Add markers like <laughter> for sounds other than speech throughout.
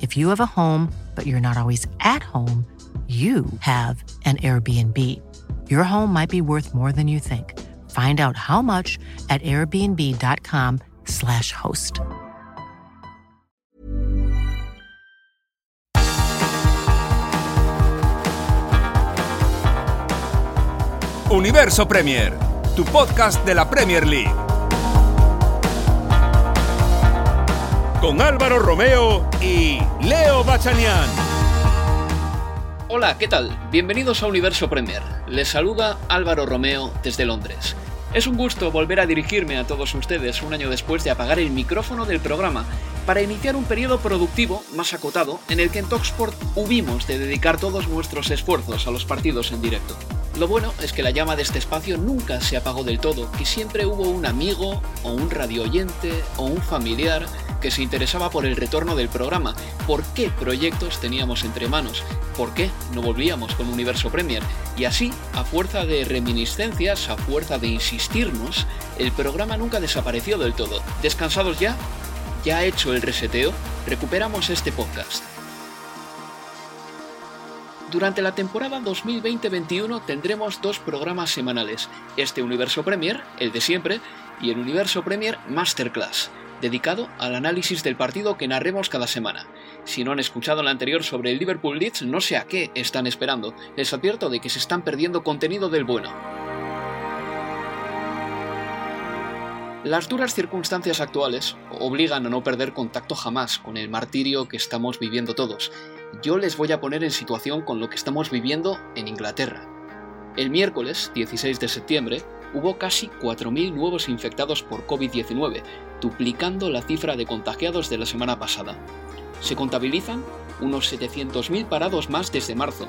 If you have a home, but you're not always at home, you have an Airbnb. Your home might be worth more than you think. Find out how much at airbnb.com/slash host. Universo Premier, tu podcast de la Premier League. Con Álvaro Romeo y Leo Bachanian. Hola, ¿qué tal? Bienvenidos a Universo Premier. Les saluda Álvaro Romeo desde Londres. Es un gusto volver a dirigirme a todos ustedes un año después de apagar el micrófono del programa para iniciar un periodo productivo más acotado en el que en Talksport hubimos de dedicar todos nuestros esfuerzos a los partidos en directo. Lo bueno es que la llama de este espacio nunca se apagó del todo, que siempre hubo un amigo o un radio oyente o un familiar que se interesaba por el retorno del programa, por qué proyectos teníamos entre manos, por qué no volvíamos con Universo Premier. Y así, a fuerza de reminiscencias, a fuerza de insistirnos, el programa nunca desapareció del todo. ¿Descansados ya? ¿Ya hecho el reseteo? Recuperamos este podcast. Durante la temporada 2020-21 tendremos dos programas semanales, este Universo Premier, el de siempre, y el Universo Premier Masterclass dedicado al análisis del partido que narremos cada semana. Si no han escuchado el anterior sobre el Liverpool Leeds, no sé a qué están esperando. Les advierto de que se están perdiendo contenido del bueno. Las duras circunstancias actuales obligan a no perder contacto jamás con el martirio que estamos viviendo todos. Yo les voy a poner en situación con lo que estamos viviendo en Inglaterra. El miércoles 16 de septiembre, hubo casi 4.000 nuevos infectados por COVID-19, duplicando la cifra de contagiados de la semana pasada. Se contabilizan unos 700.000 parados más desde marzo,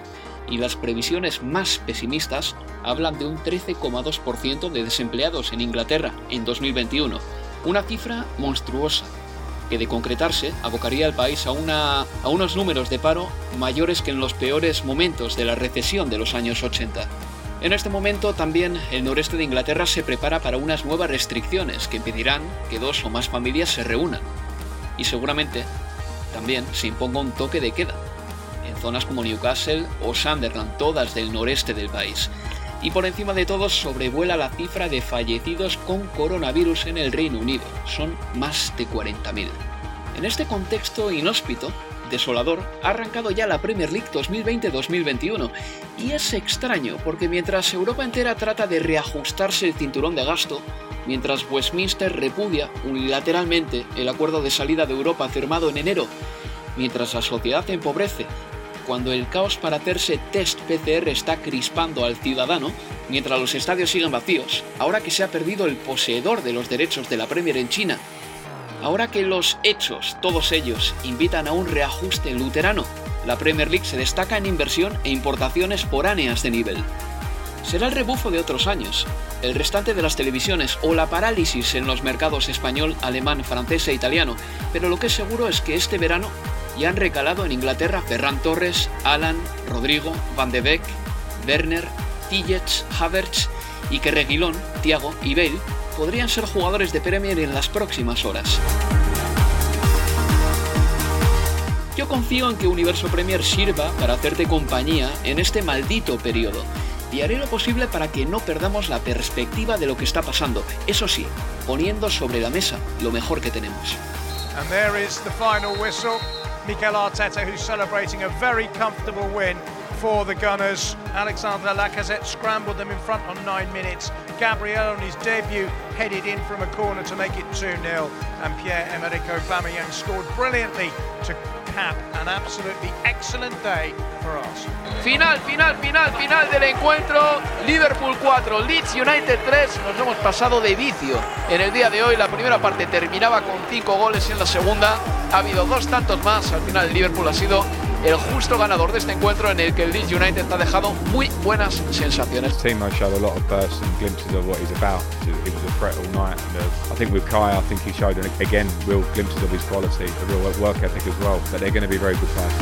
y las previsiones más pesimistas hablan de un 13,2% de desempleados en Inglaterra en 2021, una cifra monstruosa que de concretarse abocaría al país a, a unos números de paro mayores que en los peores momentos de la recesión de los años 80. En este momento también el noreste de Inglaterra se prepara para unas nuevas restricciones que impedirán que dos o más familias se reúnan. Y seguramente también se imponga un toque de queda en zonas como Newcastle o Sunderland, todas del noreste del país. Y por encima de todo sobrevuela la cifra de fallecidos con coronavirus en el Reino Unido. Son más de 40.000. En este contexto inhóspito, desolador, ha arrancado ya la Premier League 2020-2021. Y es extraño, porque mientras Europa entera trata de reajustarse el cinturón de gasto, mientras Westminster repudia unilateralmente el acuerdo de salida de Europa firmado en enero, mientras la sociedad empobrece, cuando el caos para hacerse test PCR está crispando al ciudadano, mientras los estadios siguen vacíos, ahora que se ha perdido el poseedor de los derechos de la Premier en China Ahora que los hechos, todos ellos, invitan a un reajuste luterano, la Premier League se destaca en inversión e importaciones foráneas de nivel. Será el rebufo de otros años, el restante de las televisiones o la parálisis en los mercados español, alemán, francés e italiano, pero lo que es seguro es que este verano ya han recalado en Inglaterra Ferran Torres, Alan, Rodrigo, Van de Beek, Werner, Tillets, Havertz y que Reguilón, Thiago y Bale podrían ser jugadores de Premier en las próximas horas. Yo confío en que Universo Premier sirva para hacerte compañía en este maldito periodo y haré lo posible para que no perdamos la perspectiva de lo que está pasando, eso sí, poniendo sobre la mesa lo mejor que tenemos. And there is the final whistle. Mikel Arteta, who's celebrating a very comfortable win for the Gunners. Alexandre Lacazette scrambled them in front on nine minutes. Gabriel on his debut headed in from a corner to make it 2-0. And Pierre-Emerick Aubameyang scored brilliantly to cap an absolutely excellent day for us. Final, final, final, final del encuentro. Liverpool 4, Leeds United 3. Nos hemos pasado de vicio en el día de hoy. La primera parte terminaba con 5 goles en la segunda. Ha habido dos tantos más. Al final Liverpool ha sido el justo ganador de este encuentro en el que el Leeds United ha dejado muy buenas sensaciones. The team showed a lot of bursts and glimpses of what he's about. He was a threat all night. And uh, I think with Kai, I think he showed again real glimpses of his quality, a real work ethic as well. But they're going to be very good players.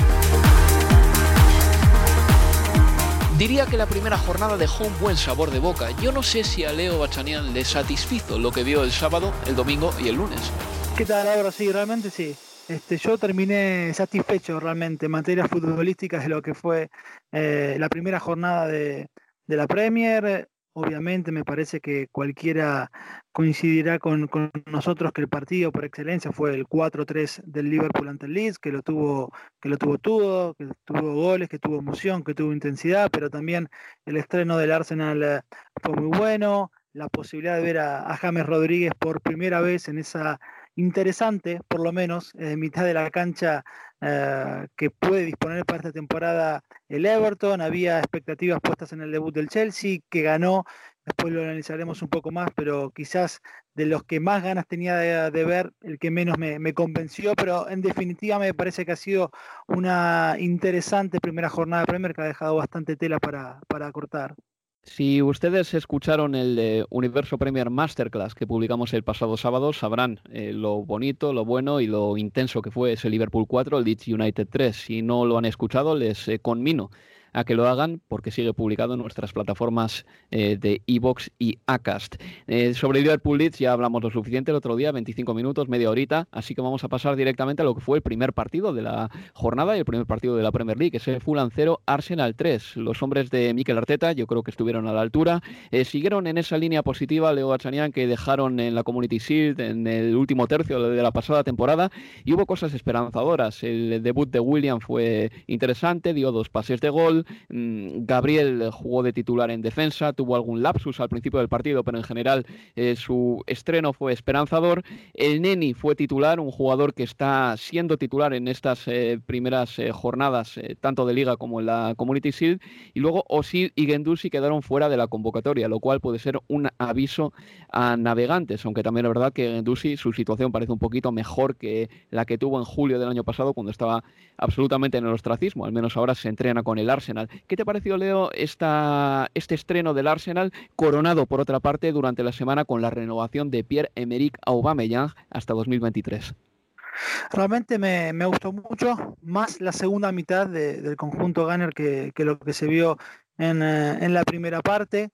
Diría que la primera jornada dejó un buen sabor de boca. Yo no sé si a Leo Bachanian le satisfizo lo que vio el sábado, el domingo y el lunes. ¿Qué tal ahora? Sí, realmente sí. Este, yo terminé satisfecho realmente en materia futbolística de lo que fue eh, la primera jornada de, de la Premier. Obviamente me parece que cualquiera coincidirá con, nosotros que el partido por excelencia fue el 4-3 del Liverpool ante el Leeds, que lo tuvo, que lo tuvo todo, que tuvo goles, que tuvo emoción, que tuvo intensidad, pero también el estreno del Arsenal eh, fue muy bueno, la posibilidad de ver a, James Rodríguez por primera vez en esa interesante, por lo menos, en mitad de la cancha eh, que puede disponer para esta temporada el Everton. Había expectativas puestas en el debut del Chelsea, que ganó. Después lo analizaremos un poco más, pero quizás de los que más ganas tenía de, ver, el que menos me, convenció, pero en definitiva me parece que ha sido una interesante primera jornada de Premier que ha dejado bastante tela para, para cortar. Si ustedes escucharon el Universo Premier Masterclass que publicamos el pasado sábado, sabrán eh, lo bonito, lo bueno y lo intenso que fue ese Liverpool 4, el Leeds United 3. Si no lo han escuchado, les eh, conmino a que lo hagan porque sigue publicado en nuestras plataformas eh, de Evox y Acast. Eh, sobre Liverpool Leeds ya hablamos lo suficiente el otro día, 25 minutos, media horita, así que vamos a pasar directamente a lo que fue el primer partido de la jornada y el primer partido de la Premier League, ese Fulham 0, Arsenal 3. Los hombres de Mikel Arteta yo creo que estuvieron a la altura, eh, siguieron en esa línea positiva Leo Achanian que dejaron en la Community Shield en el último tercio de la pasada temporada y hubo cosas esperanzadoras. El debut de William fue interesante, dio dos pases de gol, Mm, Gabriel jugó de titular en defensa, tuvo algún lapsus al principio del partido, pero en general eh, su estreno fue esperanzador. El Neni fue titular, un jugador que está siendo titular en estas eh, primeras eh, jornadas, tanto de liga como en la Community Shield. Y luego Osil y Gendusi quedaron fuera de la convocatoria, lo cual puede ser un aviso a navegantes, aunque también es verdad que Gendusi su situación parece un poquito mejor que la que tuvo en julio del año pasado cuando estaba absolutamente en el ostracismo, al menos ahora se entrena con el Arsenal. ¿Qué te pareció, Leo, esta, este estreno del Arsenal, coronado por otra parte durante la semana con la renovación de Pierre-Emerick Aubameyang hasta 2023? Realmente me, gustó mucho, más la segunda mitad del conjunto Gunner que, lo que se vio en, eh, en, la primera parte.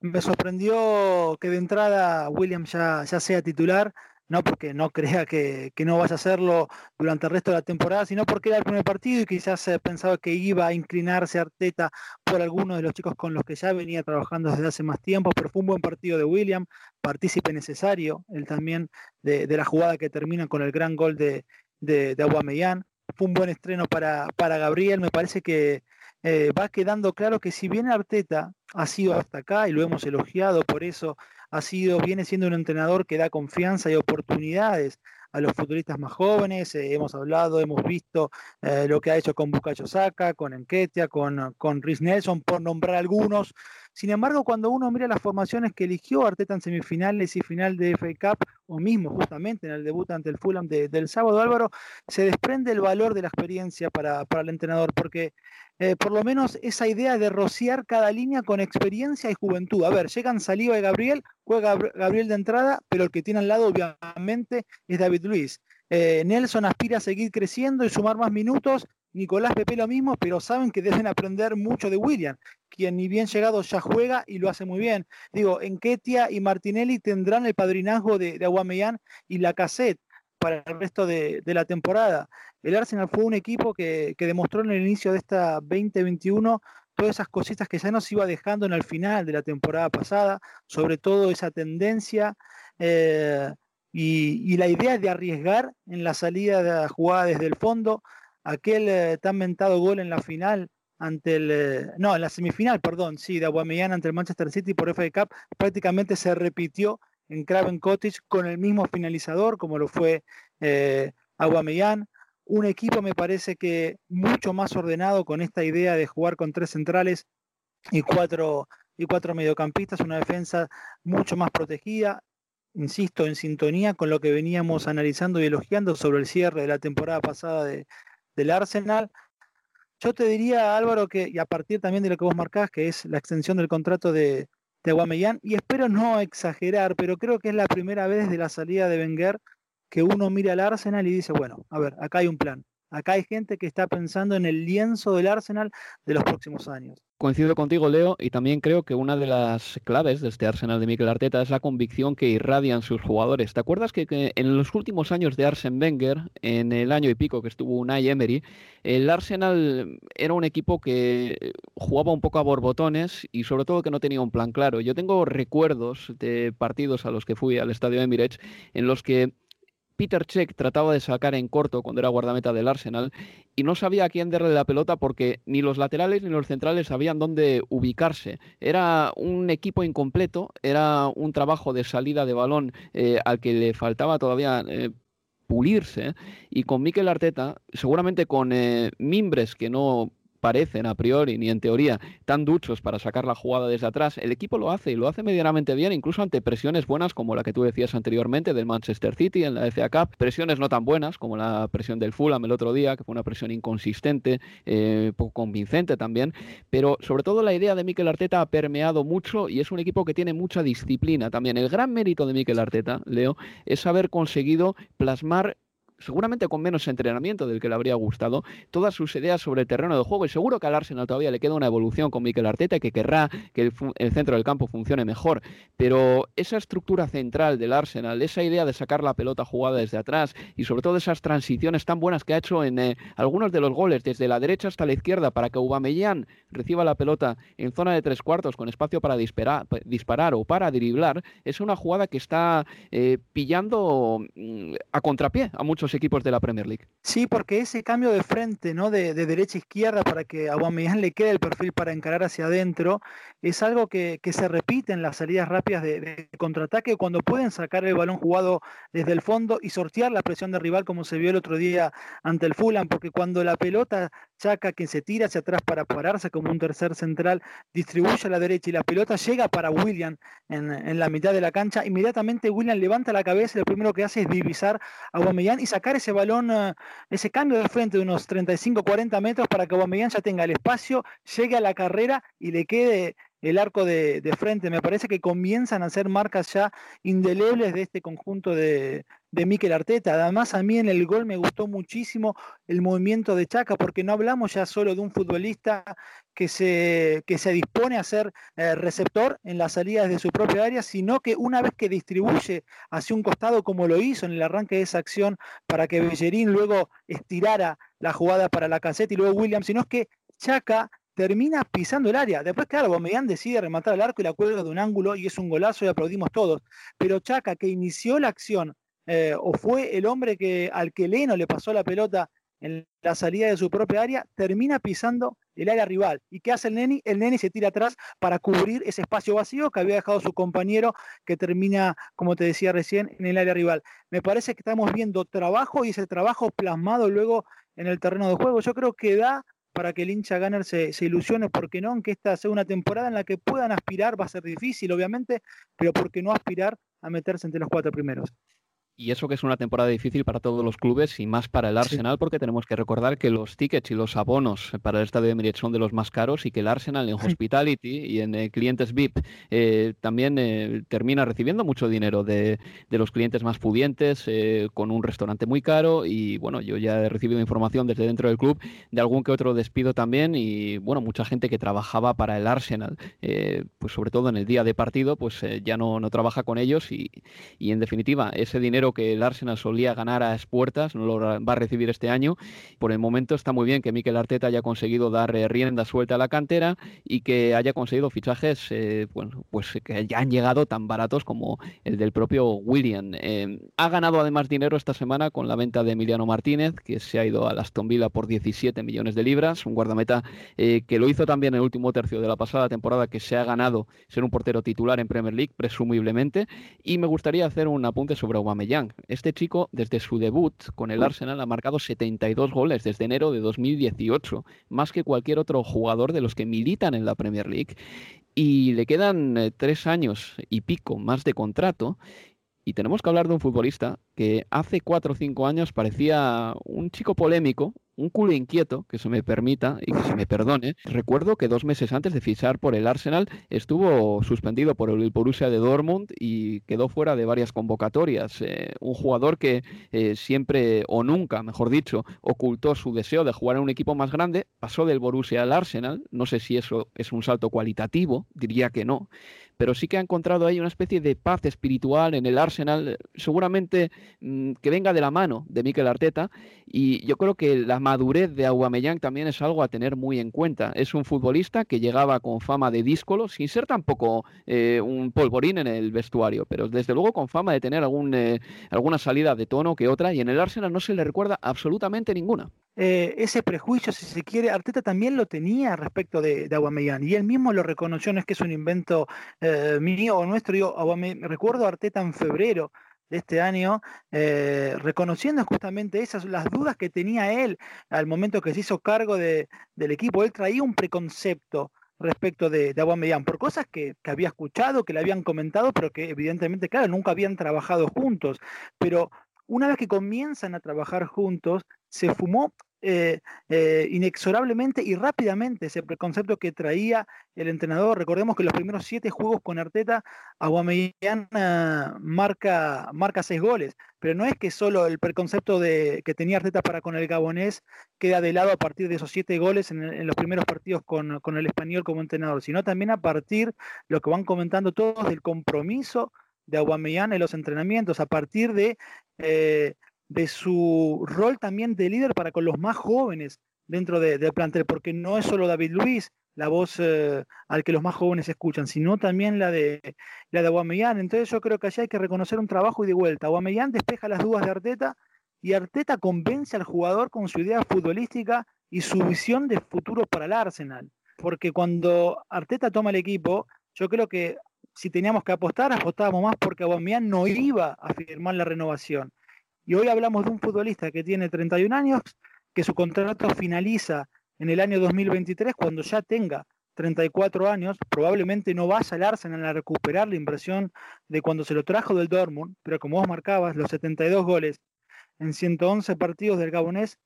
Me sorprendió que de entrada William ya, ya sea titular no porque no crea que, no vaya a hacerlo durante el resto de la temporada, sino porque era el primer partido y quizás pensaba que iba a inclinarse Arteta por algunos de los chicos con los que ya venía trabajando desde hace más tiempo, pero fue un buen partido de William, partícipe necesario, él también de, la jugada que termina con el gran gol de, de, de Fue un buen estreno para, para Gabriel, me parece que eh, va quedando claro que si bien Arteta ha sido hasta acá y lo hemos elogiado por eso ha sido, viene siendo un entrenador que da confianza y oportunidades a los futbolistas más jóvenes. Eh, hemos hablado, hemos visto eh, lo que ha hecho con Bukayo Saka, con Enketia, con, con Rhys Nelson, por nombrar algunos. Sin embargo, cuando uno mira las formaciones que eligió Arteta en semifinales y final de FA Cup, o mismo justamente en el debut ante el Fulham del sábado, Álvaro, se desprende el valor de la experiencia para, para el entrenador, porque eh, por lo menos esa idea de rociar cada línea con experiencia y juventud. A ver, llegan Saliva y Gabriel, juega Gabriel de entrada, pero el que tiene al lado obviamente es David Luis. Eh, Nelson aspira a seguir creciendo y sumar más minutos. Nicolás Pepe lo mismo, pero saben que deben aprender mucho de William, quien ni bien llegado ya juega y lo hace muy bien. Digo, Enketia y Martinelli tendrán el padrinazgo de, de Aguamellán y la cassette para el resto de, la temporada. El Arsenal fue un equipo que, demostró en el inicio de esta 2021 todas esas cositas que ya nos iba dejando en el final de la temporada pasada, sobre todo esa tendencia eh, y, la idea de arriesgar en la salida de la jugada desde el fondo, aquel eh, tan mentado gol en la final ante el eh, no en la semifinal perdón sí de Aguamellán ante el Manchester City por FA Cup prácticamente se repitió en Craven Cottage con el mismo finalizador como lo fue eh, Aguamellán un equipo me parece que mucho más ordenado con esta idea de jugar con tres centrales y cuatro y cuatro mediocampistas una defensa mucho más protegida insisto en sintonía con lo que veníamos analizando y elogiando sobre el cierre de la temporada pasada de, del Arsenal yo te diría, Álvaro, que, y a partir también de lo que vos marcás, que es la extensión del contrato de, de y espero no exagerar, pero creo que es la primera vez desde la salida de Wenger que uno mira al Arsenal y dice, bueno, a ver, acá hay un plan. Acá hay gente que está pensando en el lienzo del Arsenal de los próximos años. Coincido contigo, Leo, y también creo que una de las claves de este Arsenal de Mikel Arteta es la convicción que irradian sus jugadores. ¿Te acuerdas que, en los últimos años de Arsen Wenger, en el año y pico que estuvo Unai Emery, el Arsenal era un equipo que jugaba un poco a borbotones y sobre todo que no tenía un plan claro? Yo tengo recuerdos de partidos a los que fui al estadio Emirates en los que Peter Check trataba de sacar en corto cuando era guardameta del Arsenal y no sabía a quién darle la pelota porque ni los laterales ni los centrales sabían dónde ubicarse. Era un equipo incompleto, era un trabajo de salida de balón eh, al que le faltaba todavía eh, pulirse y con Mikel Arteta, seguramente con eh, mimbres que no parecen a priori ni en teoría tan duchos para sacar la jugada desde atrás, el equipo lo hace y lo hace medianamente bien, incluso ante presiones buenas como la que tú decías anteriormente del Manchester City en la FA Cup, presiones no tan buenas como la presión del Fulham el otro día, que fue una presión inconsistente, eh, poco convincente también, pero sobre todo la idea de Mikel Arteta ha permeado mucho y es un equipo que tiene mucha disciplina también. El gran mérito de Mikel Arteta, Leo, es haber conseguido plasmar seguramente con menos entrenamiento del que le habría gustado, todas sus ideas sobre el terreno de juego y seguro que al Arsenal todavía le queda una evolución con Mikel Arteta que querrá que el, centro del campo funcione mejor, pero esa estructura central del Arsenal, esa idea de sacar la pelota jugada desde atrás y sobre todo esas transiciones tan buenas que ha hecho en eh, algunos de los goles desde la derecha hasta la izquierda para que Aubameyang reciba la pelota en zona de tres cuartos con espacio para disparar, disparar o para driblar, es una jugada que está eh, pillando mm, a contrapié a muchos equipos de la Premier League. Sí, porque ese cambio de frente, ¿no? De, derecha a izquierda para que a Aubameyang le quede el perfil para encarar hacia adentro, es algo que, se repite en las salidas rápidas de, contraataque cuando pueden sacar el balón jugado desde el fondo y sortear la presión del rival como se vio el otro día ante el Fulham, porque cuando la pelota Chaca que se tira hacia atrás para pararse como un tercer central, distribuye a la derecha y la pelota llega para William en, en la mitad de la cancha, inmediatamente William levanta la cabeza y lo primero que hace es divisar a Aubameyang y sacar ese balón, eh, ese cambio de frente de unos 35-40 metros para que Aubameyang ya tenga el espacio, llegue a la carrera y le quede el arco de, frente. Me parece que comienzan a hacer marcas ya indelebles de este conjunto de, de Mikel Arteta. Además, a mí en el gol me gustó muchísimo el movimiento de Chaca, porque no hablamos ya solo de un futbolista que se, que se dispone a ser eh, receptor en las salidas de su propia área, sino que una vez que distribuye hacia un costado, como lo hizo en el arranque de esa acción, para que Bellerín luego estirara la jugada para la caseta y luego Williams, sino que Chaca termina pisando el área. Después, claro, Bomellán decide rematar el arco y la cuelga de un ángulo y es un golazo y aplaudimos todos. Pero Chaca, que inició la acción, eh, o fue el hombre que al que Leno le pasó la pelota en la salida de su propia área, termina pisando el área rival. ¿Y qué hace el Neni? El Neni se tira atrás para cubrir ese espacio vacío que había dejado su compañero que termina, como te decía recién, en el área rival. Me parece que estamos viendo trabajo y ese trabajo plasmado luego en el terreno de juego. Yo creo que da para que el hincha Gunner se, ilusione, porque no, aunque esta sea una temporada en la que puedan aspirar, va a ser difícil, obviamente, pero ¿por qué no aspirar a meterse entre los cuatro primeros? Y eso que es una temporada difícil para todos los clubes y más para el Arsenal, porque tenemos que recordar que los tickets y los abonos para el estadio de Emirates son de los más caros y que el Arsenal en Hospitality y en eh, clientes VIP eh, también eh, termina recibiendo mucho dinero de, los clientes más pudientes, con un restaurante muy caro. Y bueno, yo ya he recibido información desde dentro del club de algún que otro despido también. Y bueno, mucha gente que trabajaba para el Arsenal, pues sobre todo en el día de partido, pues ya no, no trabaja con ellos. Y, y en definitiva, ese dinero que el Arsenal solía ganar a puertas, no lo va a recibir este año. Por el momento está muy bien que Mikel Arteta haya conseguido dar eh, rienda suelta a la cantera y que haya conseguido fichajes eh, bueno, pues que ya han llegado tan baratos como el del propio William. Eh, ha ganado además dinero esta semana con la venta de Emiliano Martínez, que se ha ido a Aston Villa por 17 millones de libras, un guardameta que lo hizo también en el último tercio de la pasada temporada, que se ha ganado ser un portero titular en Premier League, presumiblemente. Y me gustaría hacer un apunte sobre Aubameyang. Este chico, desde su debut con el Arsenal, ha marcado 72 goles desde enero de 2018, más que cualquier otro jugador de los que militan en la Premier League. Y le quedan eh, tres años y pico más de contrato. Y tenemos que hablar de un futbolista que hace cuatro o cinco años parecía un chico polémico, un culo inquieto, que se me permita y que se me perdone. Recuerdo que dos meses antes de fichar por el Arsenal estuvo suspendido por el Borussia de Dortmund y quedó fuera de varias convocatorias. Eh, un jugador que eh, siempre o nunca, mejor dicho, ocultó su deseo de jugar en un equipo más grande, pasó del Borussia al Arsenal. No sé si eso es un salto cualitativo, diría que no pero sí que ha encontrado ahí una especie de paz espiritual en el Arsenal, seguramente mm, que venga de la mano de Mikel Arteta, y yo creo que la madurez de Aubameyang también es algo a tener muy en cuenta. Es un futbolista que llegaba con fama de díscolo, sin ser tampoco eh, un polvorín en el vestuario, pero desde luego con fama de tener algún, eh, alguna salida de tono que otra, y en el Arsenal no se le recuerda absolutamente ninguna. Eh, ese prejuicio, si se quiere, Arteta también lo tenía respecto de, de y él mismo lo reconoció, no es que es un invento eh, mío o nuestro, yo recuerdo a Arteta en febrero de este año, eh, reconociendo justamente esas, las dudas que tenía él al momento que se hizo cargo de, del equipo, él traía un preconcepto respecto de, de por cosas que, que, había escuchado, que le habían comentado, pero que evidentemente, claro, nunca habían trabajado juntos, pero una vez que comienzan a trabajar juntos, se fumó eh, eh, inexorablemente y rápidamente ese preconcepto que traía el entrenador. Recordemos que los primeros siete juegos con Arteta, Aguamellán uh, marca, marca seis goles, pero no es que solo el preconcepto de, que tenía Arteta para con el gabonés queda de lado a partir de esos siete goles en, en los primeros partidos con, con, el español como entrenador, sino también a partir, lo que van comentando todos, del compromiso de Aguamellán en los entrenamientos, a partir de eh, de su rol también de líder para con los más jóvenes dentro de, del plantel, porque no es solo David Luis la voz eh, al que los más jóvenes escuchan, sino también la de la de Aguamellán. Entonces yo creo que allí hay que reconocer un trabajo y de vuelta. Aguamellán despeja las dudas de Arteta y Arteta convence al jugador con su idea futbolística y su visión de futuro para el Arsenal. Porque cuando Arteta toma el equipo, yo creo que si teníamos que apostar, apostábamos más porque Aubameyang no iba a firmar la renovación. Y hoy hablamos de un futbolista que tiene 31 años, que su contrato finaliza en el año 2023 cuando ya tenga 34 años, probablemente no vaya al Arsenal a recuperar la inversión de cuando se lo trajo del Dortmund, pero como vos marcabas, los 72 goles en 111 partidos del Gabonés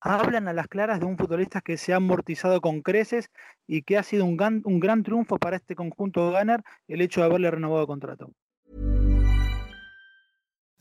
hablan a las claras de un futbolista que se ha amortizado con creces y que ha sido un gran, un gran triunfo para este conjunto de el hecho de haberle renovado contrato.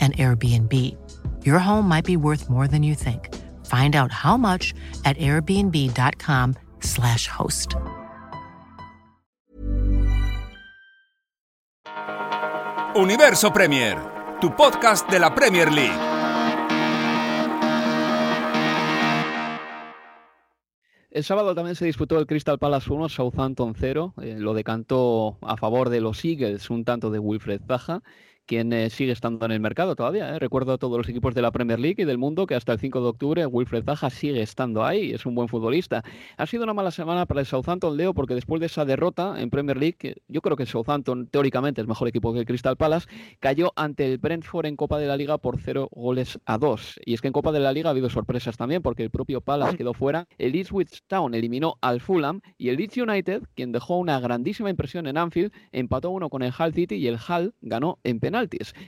an Airbnb. Your home might be worth more than you think. Find out how much at airbnb.com/slash host. Universo Premier, tu podcast de la Premier League. El sábado también se disputó el Crystal Palace 1, Southampton 0. Eh, lo decantó a favor de los Eagles un tanto de Wilfred Zaha quien eh, sigue estando en el mercado todavía. ¿eh? Recuerdo a todos los equipos de la Premier League y del mundo que hasta el 5 de octubre Wilfred Zaha sigue estando ahí, es un buen futbolista. Ha sido una mala semana para el Southampton, Leo, porque después de esa derrota en Premier League, yo creo que el Southampton teóricamente es mejor equipo que el Crystal Palace, cayó ante el Brentford en Copa de la Liga por 0 goles a 2. Y es que en Copa de la Liga ha habido sorpresas también, porque el propio Palace quedó fuera, el Ipswich Town eliminó al Fulham y el Leeds United, quien dejó una grandísima impresión en Anfield, empató uno con el Hull City y el Hull ganó en penal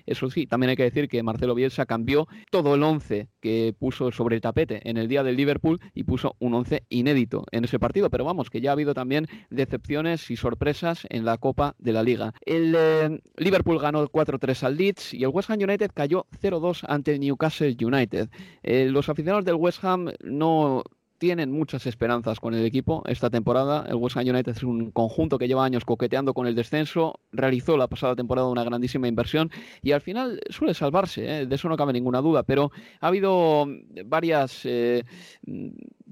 eso sí, también hay que decir que Marcelo Bielsa cambió todo el 11 que puso sobre el tapete en el día del Liverpool y puso un 11 inédito en ese partido. Pero vamos, que ya ha habido también decepciones y sorpresas en la Copa de la Liga. El eh, Liverpool ganó 4-3 al Leeds y el West Ham United cayó 0-2 ante el Newcastle United. Eh, los aficionados del West Ham no tienen muchas esperanzas con el equipo esta temporada. El West Ham United es un conjunto que lleva años coqueteando con el descenso, realizó la pasada temporada una grandísima inversión y al final suele salvarse, ¿eh? de eso no cabe ninguna duda, pero ha habido varias eh,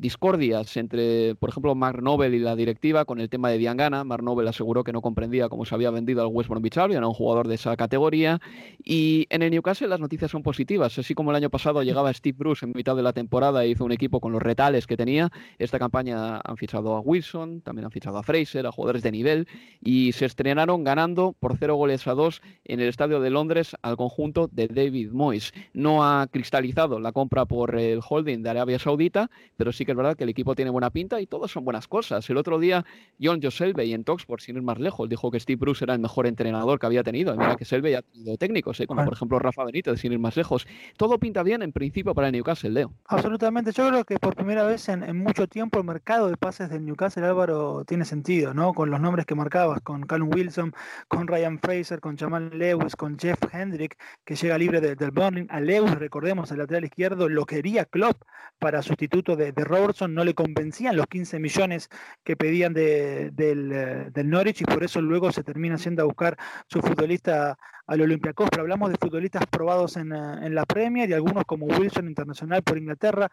discordias entre, por ejemplo, Mark Nobel y la directiva con el tema de Diangana. Mark Nobel aseguró que no comprendía cómo se había vendido al West Bromwich Albion, a un jugador de esa categoría. Y en el Newcastle las noticias son positivas. Así como el año pasado llegaba Steve Bruce en mitad de la temporada e hizo un equipo con los retales que tenía, esta campaña han fichado a Wilson, también han fichado a Fraser, a jugadores de nivel, y se estrenaron ganando por cero goles a dos en el estadio de Londres al conjunto de David Moyes. No ha cristalizado la compra por el holding de Arabia Saudita, pero sí que es verdad que el equipo tiene buena pinta y todos son buenas cosas. El otro día, John Joselbe en Toxport, sin ir más lejos, dijo que Steve Bruce era el mejor entrenador que había tenido. Y mira que Selby ha tenido técnicos, ¿eh? como por ejemplo Rafa Benítez, sin ir más lejos. Todo pinta bien en principio para el Newcastle, Leo. Absolutamente. Yo creo que por primera vez en, mucho tiempo el mercado de pases del Newcastle, Álvaro, tiene sentido, ¿no? Con los nombres que marcabas, con Callum Wilson, con Ryan Fraser, con Jamal Lewis, con Jeff Hendrick, que llega libre del Burnley. A Lewis, recordemos, el lateral izquierdo, lo quería Klopp para sustituto de, de Robertson, no le convencían los 15 millones que pedían de, del, eh, del, Norwich y por eso luego se termina yendo a buscar su futbolista al Olympiacos. Pero hablamos de futbolistas probados en, eh, en la Premier y algunos como Wilson Internacional por Inglaterra.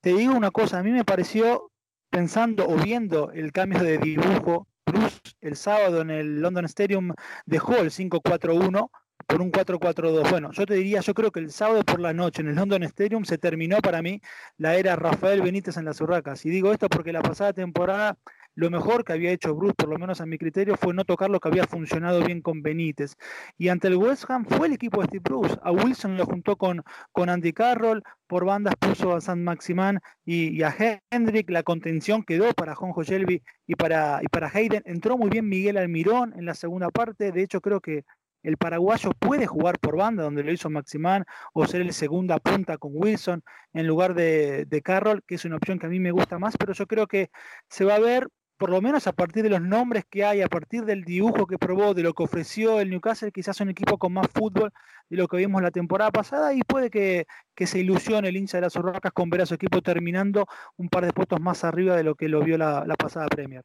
Te digo una cosa, a mí me pareció, pensando o viendo el cambio de dibujo, Bruce el sábado en el London Stadium dejó el 5-4-1 por un 4-4-2. Bueno, yo te diría, yo creo que el sábado por la noche en el London Stadium se terminó para mí la era Rafael Benítez en las Urracas. Y digo esto porque la pasada temporada lo mejor que había hecho Bruce, por lo menos a mi criterio, fue no tocar lo que había funcionado bien con Benítez. Y ante el West Ham fue el equipo de Steve Bruce. A Wilson lo juntó con, con Andy Carroll, por bandas puso a San Maximán y, a Hendrick. La contención quedó para Jonjo Shelby y para, y para Hayden. Entró muy bien Miguel Almirón en la segunda parte. De hecho, creo que el paraguayo puede jugar por banda, donde lo hizo Maximán, o ser el segunda punta con Wilson en lugar de, Carroll, que es una opción que a mí me gusta más, pero yo creo que se va a ver, por lo menos a partir de los nombres que hay, a partir del dibujo que probó, de lo que ofreció el Newcastle, quizás un equipo con más fútbol de lo que vimos la temporada pasada, y puede que, se ilusione el hincha de las Urracas con ver a su equipo terminando un par de puestos más arriba de lo que lo vio la, la pasada Premier.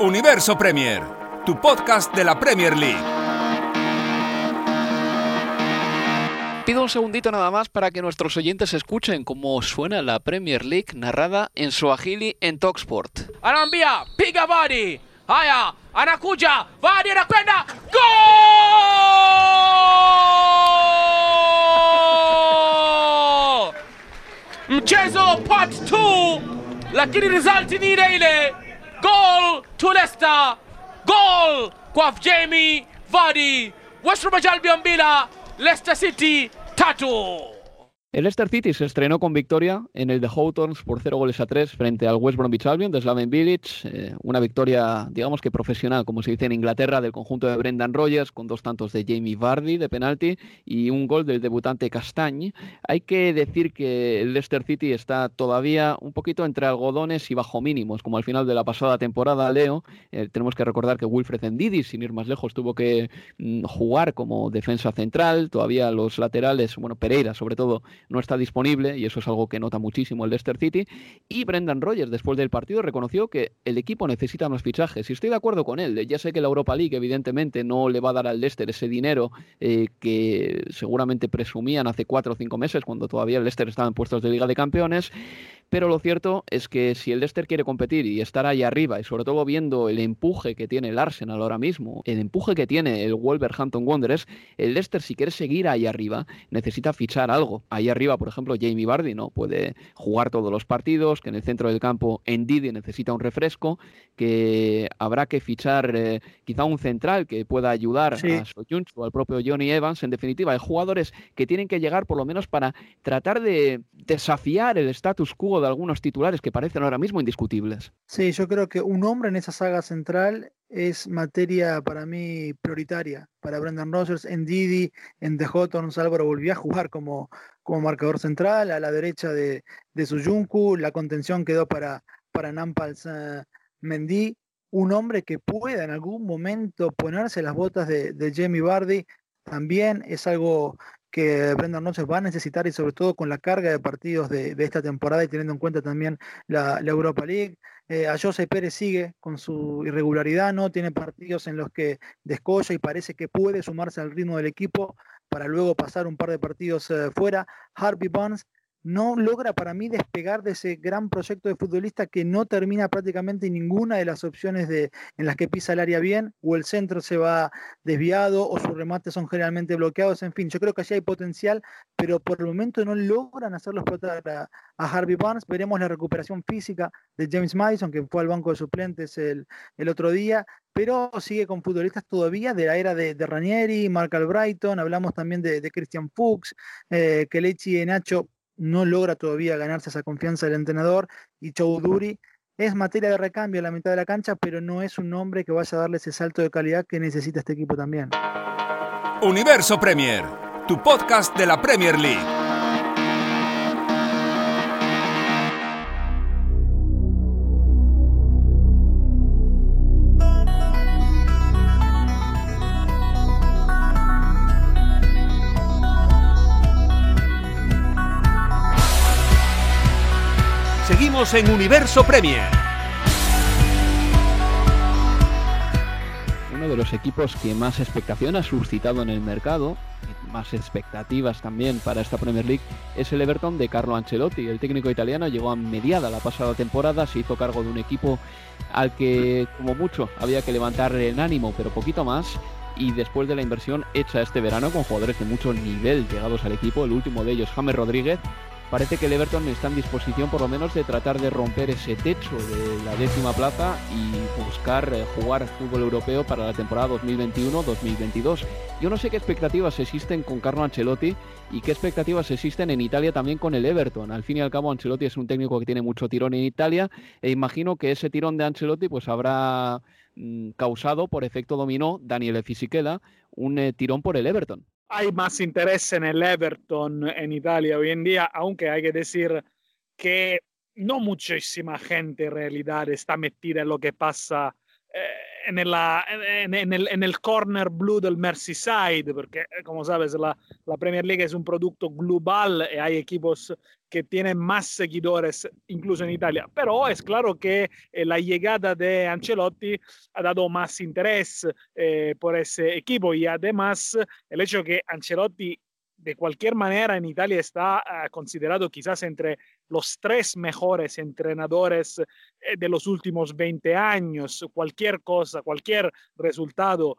Universo Premier tu podcast de la Premier League. Pido un segundito nada más para que nuestros oyentes escuchen cómo suena la Premier League narrada en Swahili en Talksport. Anambia, piga body. Haya, anakuja, body anakwenda. Goal! Mchezo part 2 lakini result ni ile ile. Goal to Leicester. Goal kwa Jamie Vardy. West Bromwich Albion bila Leicester City Tattoo. El Leicester City se estrenó con victoria en el The Hawthorns por 0 goles a 3 frente al West Bromwich Albion de Slaven Village. Eh, una victoria, digamos que profesional, como se dice en Inglaterra, del conjunto de Brendan Rogers, con dos tantos de Jamie Vardy de penalti y un gol del debutante Castañ. Hay que decir que el Leicester City está todavía un poquito entre algodones y bajo mínimos, como al final de la pasada temporada, Leo. Eh, tenemos que recordar que Wilfred Ndidi, sin ir más lejos, tuvo que mm, jugar como defensa central. Todavía los laterales, bueno, Pereira sobre todo, no está disponible y eso es algo que nota muchísimo el Leicester City. Y Brendan Rodgers, después del partido, reconoció que el equipo necesita más fichajes. Y estoy de acuerdo con él. Ya sé que la Europa League, evidentemente, no le va a dar al Leicester ese dinero eh, que seguramente presumían hace cuatro o cinco meses, cuando todavía el Leicester estaba en puestos de Liga de Campeones. Pero lo cierto es que si el Leicester quiere competir y estar ahí arriba, y sobre todo viendo el empuje que tiene el Arsenal ahora mismo, el empuje que tiene el Wolverhampton Wanderers, el Leicester si quiere seguir ahí arriba necesita fichar algo. Arriba, por ejemplo, Jamie Vardy no puede jugar todos los partidos, que en el centro del campo Ndidi necesita un refresco, que habrá que fichar eh, quizá un central que pueda ayudar a Soyuncu o al propio Johnny Evans. En definitiva, hay jugadores que tienen que llegar por lo menos para tratar de desafiar el status quo de algunos titulares que parecen ahora mismo indiscutibles. Sí, yo creo que un hombre en esa saga central es materia para mí prioritaria. Para Brendan Rogers, en Didi, en The Hawthorns, Álvaro volvió a jugar como, como marcador central, a la derecha de, de Suyunku, la contención quedó para, para Nampals Mendy, un hombre que pueda en algún momento ponerse las botas de, de Jamie Bardi, también es algo que Brendan Rodgers va a necesitar y sobre todo con la carga de partidos de, esta temporada y teniendo en cuenta también la, Europa League. Eh, a José Pérez sigue con su irregularidad, ¿no? Tiene partidos en los que descolla y parece que puede sumarse al ritmo del equipo para luego pasar un par de partidos eh, fuera. Harvey Barnes no logra para mí despegar de ese gran proyecto de futbolista que no termina prácticamente ninguna de las opciones de, en las que pisa el área bien, o el centro se va desviado, o sus remates son generalmente bloqueados, en fin, yo creo que allí hay potencial, pero por el momento no logran hacerlo explotar a, Harvey Barnes, veremos la recuperación física de James Madison, que fue al banco de suplentes el, otro día, pero sigue con futbolistas todavía de la era de, Ranieri, Mark Albrighton, hablamos también de, Christian Fuchs, eh, Kelechi y Nacho no logra todavía ganarse esa confianza del entrenador y Choudhury es materia de recambio a la mitad de la cancha, pero no es un hombre que vaya a darle ese salto de calidad que necesita este equipo también. Universo Premier, tu podcast de la Premier League. En Universo Premier. Uno de los equipos que más expectación ha suscitado en el mercado, más expectativas también para esta Premier League, es el Everton de Carlo Ancelotti. El técnico italiano llegó a mediada la pasada temporada, se hizo cargo de un equipo al que como mucho había que levantar el ánimo, pero poquito más y después de la inversión hecha este verano con jugadores de mucho nivel llegados al equipo, el último de ellos James Rodríguez, parece que el Everton está en disposición por lo menos de tratar de romper ese techo de la décima plaza y buscar eh, jugar fútbol europeo para la temporada 2021-2022. Yo no sé qué expectativas existen con Carlo Ancelotti y qué expectativas existen en Italia también con el Everton. Al fin y al cabo Ancelotti es un técnico que tiene mucho tirón en Italia e imagino que ese tirón de Ancelotti pues habrá mm, causado por efecto dominó Daniel Fisichella un eh, tirón por el Everton hay más interés en el Everton en Italia hoy en día, aunque hay que decir que no muchísima gente en realidad está metida en lo que pasa eh, en, el, en, el, en, el, corner blue del Merseyside, porque como sabes la, la Premier League es un producto global y hay equipos que tienen más seguidores incluso en Italia. Pero es claro que eh, la llegada de Ancelotti ha dado más interés eh, por ese equipo y además el hecho que Ancelotti de cualquier manera en Italia está uh, considerado quizás entre los tres mejores entrenadores eh, de los últimos 20 años. Cualquier cosa, cualquier resultado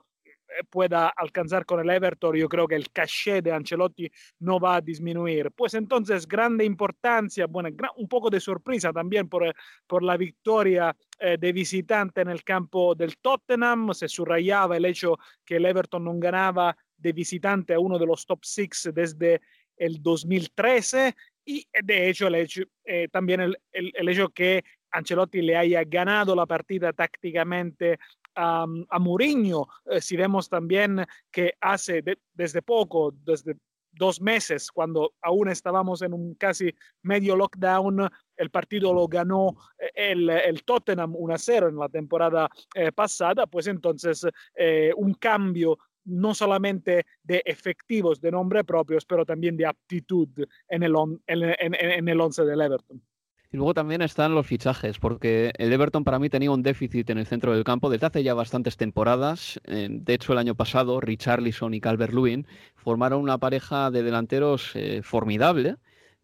eh, pueda alcanzar con el Everton, yo creo que el caché de Ancelotti no va a disminuir. Pues entonces, grande importancia, bueno, un poco de sorpresa también por, por la victoria eh, de visitante en el campo del Tottenham. Se subrayaba el hecho que el Everton no ganaba de visitante a uno de los top six desde el 2013 y de hecho, el hecho eh, también el, el, el, hecho que Ancelotti le haya ganado la partida tácticamente a, Mourinho, eh, si vemos también que hace de, desde poco, desde dos meses, cuando aún estábamos en un casi medio lockdown, el partido lo ganó eh, el, el Tottenham 1-0 en la temporada pasada, pues entonces un cambio no solamente de efectivos, de nombre propios, pero también de aptitud en el, on, en, en, en el once del Everton. Y luego también están los fichajes, porque el Everton para mí tenía un déficit en el centro del campo desde hace ya bastantes temporadas. Eh, de hecho, el año pasado, Richarlison y Calvert-Lewin formaron una pareja de delanteros eh, formidable,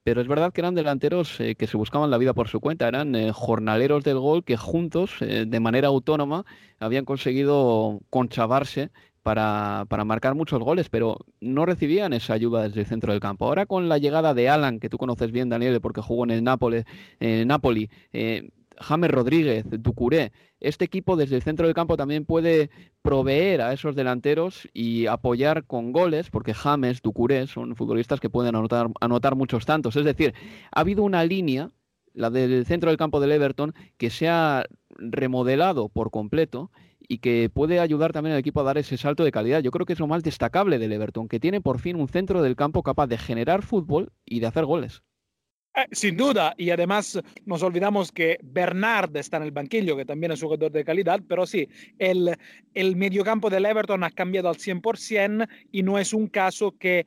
pero es verdad que eran delanteros eh, que se buscaban la vida por su cuenta, eran jornaleros del gol que juntos, de manera autónoma, habían conseguido conchavarse para, para, marcar muchos goles, pero no recibían esa ayuda desde el centro del campo. Ahora con la llegada de Alan, que tú conoces bien, Daniel, porque jugó en el Nápoles, en Napoli, eh, James Rodríguez, Ducuré, este equipo desde el centro del campo también puede proveer a esos delanteros y apoyar con goles, porque James, Ducuré son futbolistas que pueden anotar, anotar muchos tantos. Es decir, ha habido una línea la del centro del campo del Everton, que se ha remodelado por completo y que puede ayudar también al equipo a dar ese salto de calidad. Yo creo que es lo más destacable del Everton, que tiene por fin un centro del campo capaz de generar fútbol y de hacer goles. Eh, sin duda, y además nos olvidamos que Bernard está en el banquillo, que también es jugador de calidad, pero sí, el, el mediocampo del Everton ha cambiado al 100% y no es un caso que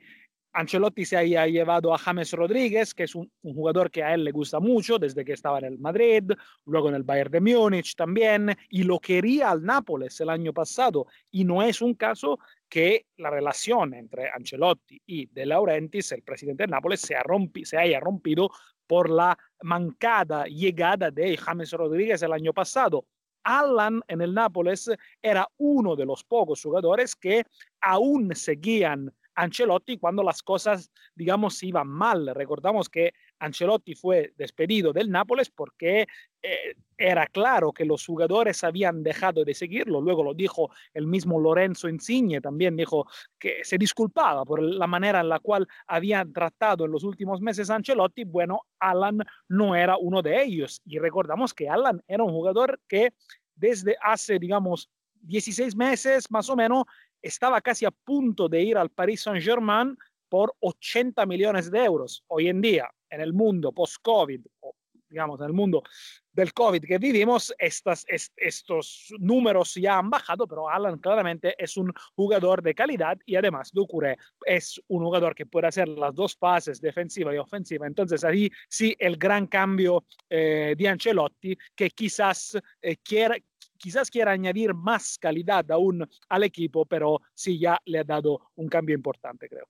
Ancelotti se haya llevado a James Rodríguez, que es un, jugador que a él le gusta mucho desde que estaba en el Madrid, luego en el Bayern de Múnich también, y lo quería al Nápoles el año pasado. Y no es un caso que la relación entre Ancelotti y De Laurentiis, el presidente del Nápoles, se, rompi, se haya rompido por la mancada llegada de James Rodríguez el año pasado. Alan en el Nápoles era uno de los pocos jugadores que aún seguían Ancelotti cuando las cosas, digamos, iban mal. Recordamos que Ancelotti fue despedido del Nápoles porque eh, era claro que los jugadores habían dejado de seguirlo. Luego lo dijo el mismo Lorenzo Insigne, también dijo que se disculpaba por la manera en la cual habían tratado en los últimos meses Ancelotti. Bueno, Alan no era uno de ellos. Y recordamos que Alan era un jugador que desde hace, digamos, 16 meses más o menos estaba casi a punto de ir al Paris Saint-Germain por 80 millones de euros. Hoy en día, en el mundo post-COVID, digamos, en el mundo del COVID que vivimos, estas, est estos números ya han bajado, pero Alan claramente es un jugador de calidad y además Ducuré es un jugador que puede hacer las dos fases, defensiva y ofensiva. Entonces ahí sí el gran cambio eh, de Ancelotti, que quizás eh, quiera, quizás quiera añadir más calidad aún al equipo, pero sí ya le ha dado un cambio importante, creo.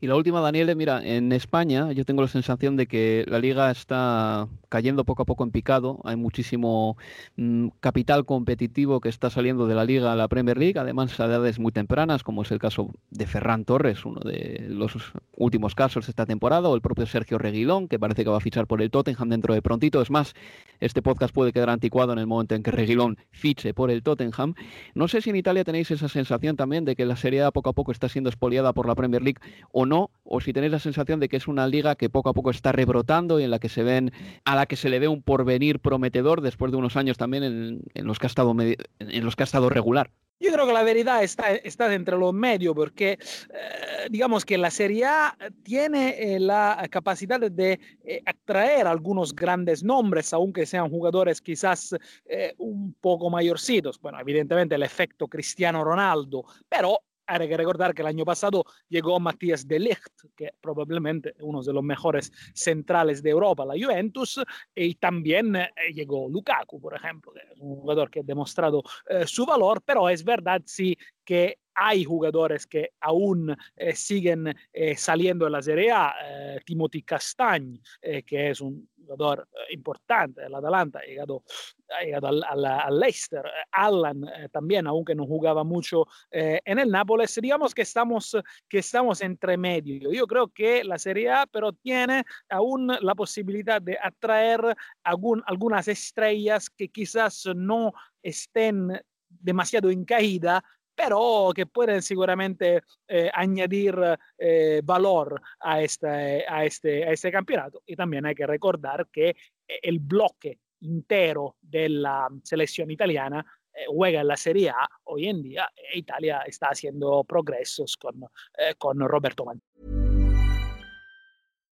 Y la última, Daniel, mira, en España yo tengo la sensación de que la liga está cayendo poco a poco en picado. Hay muchísimo mmm, capital competitivo que está saliendo de la liga a la Premier League, además a edades muy tempranas, como es el caso de Ferran Torres, uno de los últimos casos de esta temporada, o el propio Sergio Reguilón, que parece que va a fichar por el Tottenham dentro de prontito. Es más, este podcast puede quedar anticuado en el momento en que Reguilón fiche por el Tottenham. No sé si en Italia tenéis esa sensación también de que la Serie A poco a poco está siendo expoliada por la Premier League o no, o si tenéis la sensación de que es una liga que poco a poco está rebrotando y en la que se ven, a la que se le ve un porvenir prometedor después de unos años también en, en los que ha estado en los que ha estado regular. Yo creo que la verdad está, está entre los medios porque eh, digamos que la Serie A tiene eh, la capacidad de eh, atraer algunos grandes nombres, aunque sean jugadores quizás eh, un poco mayorcitos. Bueno, evidentemente el efecto Cristiano Ronaldo, pero hay que recordar que el año pasado llegó Matías de Ligt, que probablemente uno de los mejores centrales de Europa, la Juventus, y también eh, llegó Lukaku, por ejemplo, que es un jugador que ha demostrado eh, su valor, pero es verdad sí que hay jugadores que aún eh, siguen eh, saliendo de la Serie A, eh, Timothy Castagne, eh, que es un jugador eh, importante del Atalanta, ha llegado, ha llegado al, al, al, Leicester, Allan eh, también, aunque no jugaba mucho en el Nápoles, digamos que estamos, que estamos entre medio. Yo creo que la Serie A, pero tiene aún la posibilidad de atraer algún, algunas estrellas que quizás no estén demasiado en caída, pero que pueden seguramente eh, añadir eh, valor a este, a, este, a este campeonato. Y también hay que recordar que el bloque entero de la selección italiana juega en la Serie A hoy en día e Italia está haciendo progresos con, con Roberto Mancini.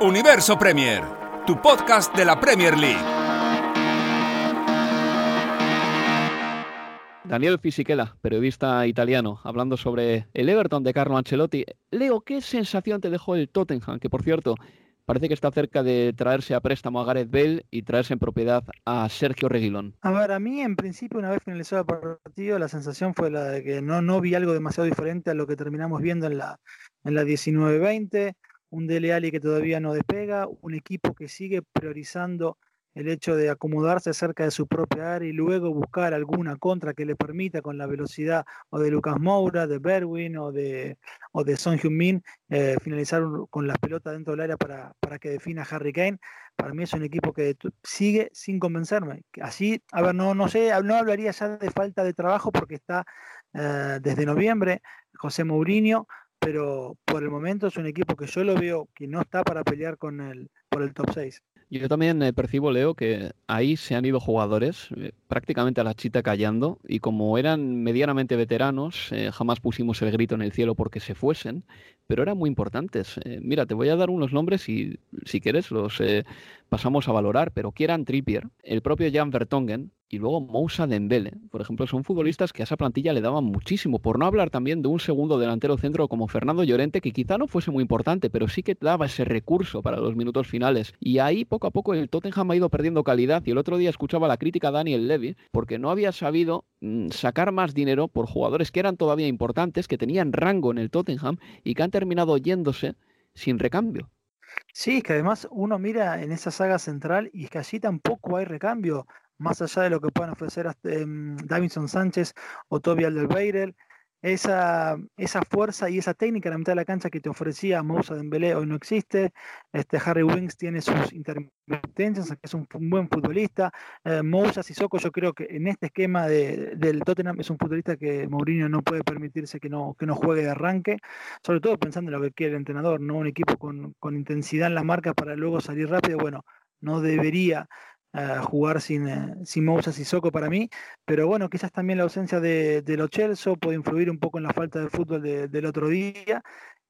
Universo Premier, tu podcast de la Premier League. Daniel Fisichella, periodista italiano, hablando sobre el Everton de Carlo Ancelotti. Leo, ¿qué sensación te dejó el Tottenham? Que por cierto, parece que está cerca de traerse a préstamo a Gareth Bale y traerse en propiedad a Sergio Reguilón. A ver, a mí en principio, una vez finalizado el partido, la sensación fue la de que no, no vi algo demasiado diferente a lo que terminamos viendo en la, en la 19-20, un Dele Alli que todavía no despega, un equipo que sigue priorizando el hecho de acomodarse cerca de su propia área y luego buscar alguna contra que le permita con la velocidad o de Lucas Moura, de Berwin o de, o de Son Heung-min eh, finalizar con las pelotas dentro del área para, para que defina Harry Kane. Para mí es un equipo que sigue sin convencerme. Así, a ver, no, no sé, no hablaría ya de falta de trabajo porque está eh, desde noviembre José Mourinho, pero por el momento es un equipo que yo lo veo que no está para pelear con el, por el top 6. Yo también eh, percibo, Leo, que ahí se han ido jugadores eh, prácticamente a la chita callando y como eran medianamente veteranos, eh, jamás pusimos el grito en el cielo porque se fuesen, pero eran muy importantes. mira, te voy a dar unos nombres y si quieres los pasamos a valorar, pero Kieran Trippier, el propio Jan Vertonghen, y luego Moussa Dembele, por ejemplo, son futbolistas que a esa plantilla le daban muchísimo, por no hablar también de un segundo delantero centro como Fernando Llorente, que quizá no fuese muy importante, pero sí que daba ese recurso para los minutos finales. Y ahí poco a poco el Tottenham ha ido perdiendo calidad y el otro día escuchaba la crítica a Daniel Levy porque no había sabido sacar más dinero por jugadores que eran todavía importantes, que tenían rango en el Tottenham y que han terminado yéndose sin recambio. Sí, es que además uno mira en esa saga central y es que allí tampoco hay recambio más allá de lo que puedan ofrecer eh, Davinson Sánchez o Toby Alderweireld, esa, esa fuerza y esa técnica en la mitad de la cancha que te ofrecía Moussa Dembélé hoy no existe. Este, Harry Winks tiene sus intermitencias, es un, buen futbolista. Eh, Moussa Sissoko yo creo que en este esquema de, del Tottenham es un futbolista que Mourinho no puede permitirse que no, que no juegue de arranque, sobre todo pensando en lo que quiere el entrenador, no un equipo con, con intensidad en la marca para luego salir rápido. Bueno, no debería jugar sin, eh, sin Moussa Sissoko para mí, pero bueno, quizás también la ausencia de, de Lo Celso puede influir un poco en la falta de fútbol del otro día.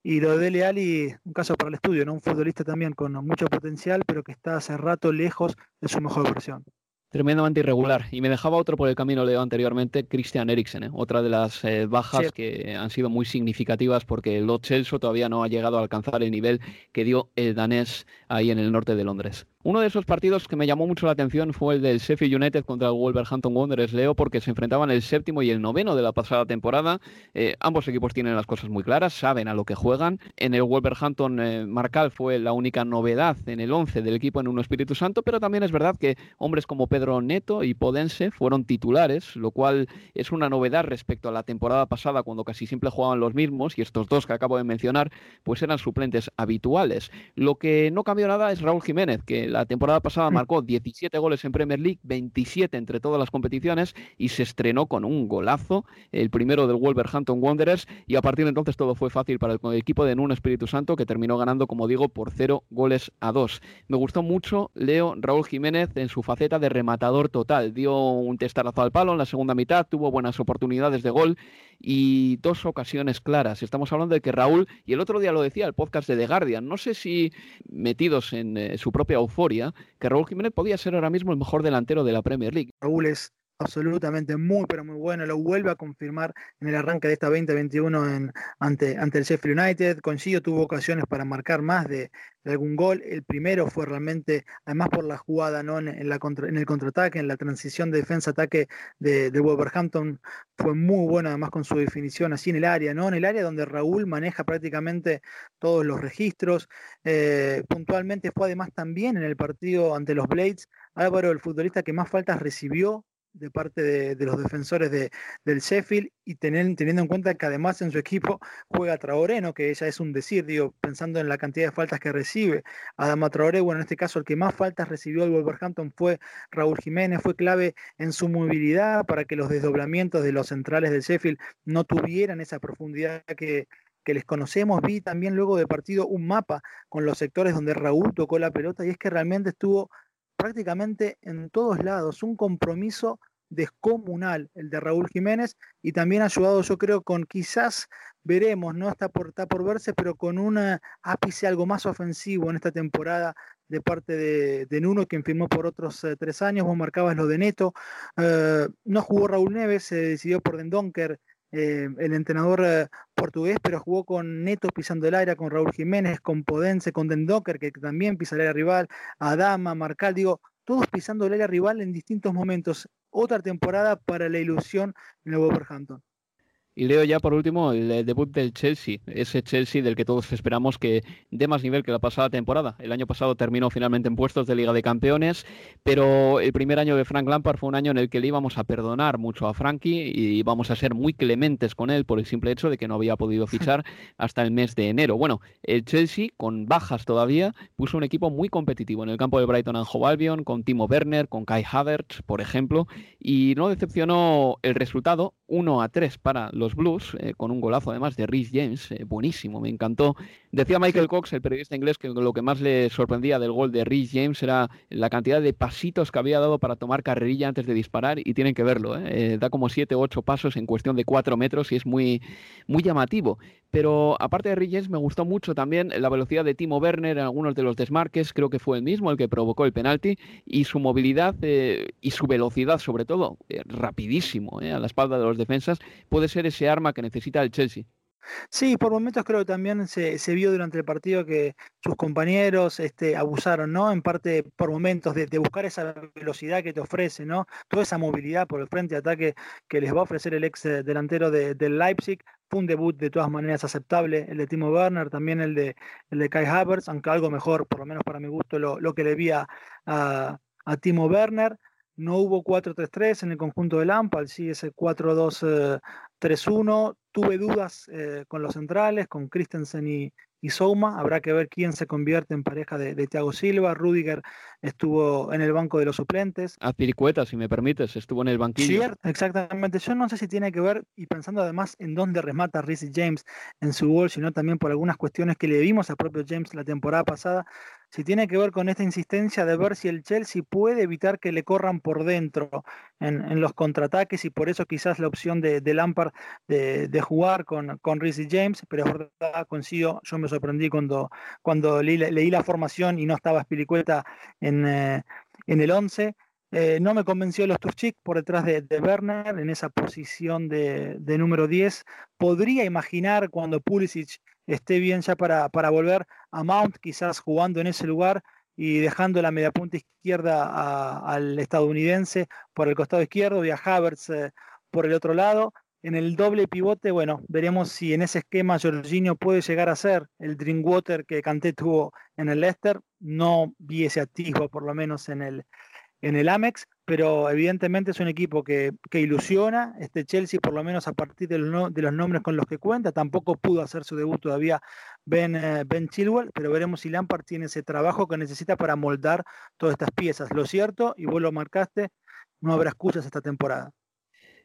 Y lo de Dele Ali, un caso para el estudio, ¿no? un futbolista también con mucho potencial, pero que está hace rato lejos de su mejor versión. Tremendamente irregular. Y me dejaba otro por el camino, leo anteriormente, Christian Eriksen, ¿eh? otra de las eh, bajas que han sido muy significativas porque el Lo Celso todavía no ha llegado a alcanzar el nivel que dio el danés ahí en el norte de Londres. Uno de esos partidos que me llamó mucho la atención fue el del Sheffield United contra el Wolverhampton Wanderers, Leo, porque se enfrentaban el séptimo y el noveno de la pasada temporada. Eh, ambos equipos tienen las cosas muy claras, saben a lo que juegan. En el Wolverhampton, eh, Marcal fue la única novedad en el 11 del equipo en un Espíritu Santo, pero también es verdad que hombres como Pedro Neto y Podense fueron titulares, lo cual es una novedad respecto a la temporada pasada, cuando casi siempre jugaban los mismos, y estos dos que acabo de mencionar, pues eran suplentes habituales. Lo que no cambió nada es Raúl Jiménez, que la temporada pasada mm. marcó 17 goles en Premier League, 27 entre todas las competiciones y se estrenó con un golazo, el primero del Wolverhampton Wanderers y a partir de entonces todo fue fácil para el, equipo de Nuno Espíritu Santo que terminó ganando, como digo, por 0 goles a 2. Me gustó mucho Leo Raúl Jiménez en su faceta de rematador total. Dio un testarazo al palo en la segunda mitad, tuvo buenas oportunidades de gol y dos ocasiones claras. Estamos hablando de que Raúl, y el otro día lo decía el podcast de The Guardian, no sé si metidos en eh, su propia euforia, que Raúl Jiménez podía ser ahora mismo el mejor delantero de la Premier League. Raúl es absolutamente muy, pero muy bueno. Lo vuelve a confirmar en el arranque de esta 2021 en, ante, ante el Sheffield United. Coincido, tuvo ocasiones para marcar más de, algún gol. El primero fue realmente, además por la jugada, ¿no? en, la en el contraataque, en la transición de defensa-ataque de, Wolverhampton, fue muy bueno, además con su definición así en el área, ¿no? En el área donde Raúl maneja prácticamente todos los registros. Eh, puntualmente fue además también en el partido ante los Blades. Álvaro, el futbolista que más faltas recibió de parte de, los defensores de, del Sheffield y teniendo en cuenta que además en su equipo juega Traoré, ¿no? que ella es un decir, digo, pensando en la cantidad de faltas que recibe. Adama Traoré, bueno, en este caso el que más faltas recibió el Wolverhampton fue Raúl Jiménez, fue clave en su movilidad para que los desdoblamientos de los centrales del Sheffield no tuvieran esa profundidad que, que les conocemos. Vi también luego de partido un mapa con los sectores donde Raúl tocó la pelota y es que realmente estuvo prácticamente en todos lados, un compromiso descomunal el de Raúl Jiménez y también ha ayudado yo creo con quizás veremos, no está por, por verse, pero con un ápice algo más ofensivo en esta temporada de parte de, Nuno, quien firmó por otros eh, tres años, vos marcabas lo de Neto, eh, no jugó Raúl Neves, se decidió por Dendonker, eh, el entrenador portugués, pero jugó con Neto pisando el aire, con Raúl Jiménez, con Podense, con Dendocker, que también pisa el área rival, Adama, Marcal, digo, todos pisando el área rival en distintos momentos. Otra temporada para la ilusión en el Wolverhampton. Y leo ya por último el debut del Chelsea, ese Chelsea del que todos esperamos que dé más nivel que la pasada temporada. El año pasado terminó finalmente en puestos de Liga de Campeones, pero el primer año de Frank Lampard fue un año en el que le íbamos a perdonar mucho a Frankie y íbamos a ser muy clementes con él por el simple hecho de que no había podido <laughs> fichar hasta el mes de enero. Bueno, el Chelsea, con bajas todavía, puso un equipo muy competitivo en el campo de Brighton and Hove Albion, con Timo Werner, con Kai Havertz, por ejemplo, y no decepcionó el resultado, 1 a 3 para los Blues, eh, con un golazo además de Rhys James, eh, buenísimo, me encantó. Decía Michael Cox, el periodista inglés, que lo que más le sorprendía del gol de Rhys James era la cantidad de pasitos que había dado para tomar carrerilla antes de disparar, y tienen que verlo, eh. da como 7 o 8 pasos en cuestión de 4 metros y es muy, muy llamativo. Pero aparte de James, me gustó mucho también la velocidad de Timo Werner en algunos de los desmarques, creo que fue el mismo el que provocó el penalti, y su movilidad y su velocidad sobre todo, rapidísimo, a la espalda de los defensas, puede ser ese arma que necesita el Chelsea. Sí, por momentos creo que también se, vio durante el partido que sus compañeros este, abusaron, ¿no? En parte por momentos de, buscar esa velocidad que te ofrece, ¿no? Toda esa movilidad por el frente de ataque que les va a ofrecer el ex eh, delantero de, del Leipzig. Fue un debut de todas maneras aceptable, el de Timo Werner, también el de, el de Kai Havertz, aunque algo mejor, por lo menos para mi gusto, lo, que le vi a, a, a Timo Werner. No hubo 4-3-3 en el conjunto de Lampard, sí, ese 4-2-3-1. Eh, Tuve dudas eh, con los centrales, con Christensen y, y Souma. Habrá que ver quién se convierte en pareja de, de Thiago Silva. Rudiger estuvo en el banco de los suplentes. A Piricueta, si me permites, estuvo en el banquillo. Sí, exactamente. Yo no sé si tiene que ver, y pensando además en dónde remata Reece James en su gol, sino también por algunas cuestiones que le vimos a propio James la temporada pasada, si tiene que ver con esta insistencia de ver si el Chelsea puede evitar que le corran por dentro en, los contraataques y por eso quizás la opción de, de Lampard de, jugar con, con Reece James, pero es coincido, yo me sorprendí cuando, cuando leí, la formación y no estaba Spilicueta en, eh, en el 11. Eh, no me convenció los Turchik por detrás de, Werner en esa posición de, de, número 10. Podría imaginar cuando Pulisic esté bien ya para, para volver a Mount, quizás jugando en ese lugar y dejando la media punta izquierda al estadounidense por el costado izquierdo y a Havertz eh, por el otro lado. En el doble pivote, bueno, veremos si en ese esquema Jorginho puede llegar a ser el Drinkwater que Kanté tuvo en el Leicester. No vi ese atisbo, por lo menos en el, en el Amex, pero evidentemente es un equipo que, ilusiona. Este Chelsea, por lo menos a partir de los, de los, nombres con los que cuenta, tampoco pudo hacer su debut todavía Ben, eh, ben Chilwell, pero veremos si Lampard tiene ese trabajo que necesita para moldar todas estas piezas. Lo cierto, y vos lo marcaste, no habrá excusas esta temporada.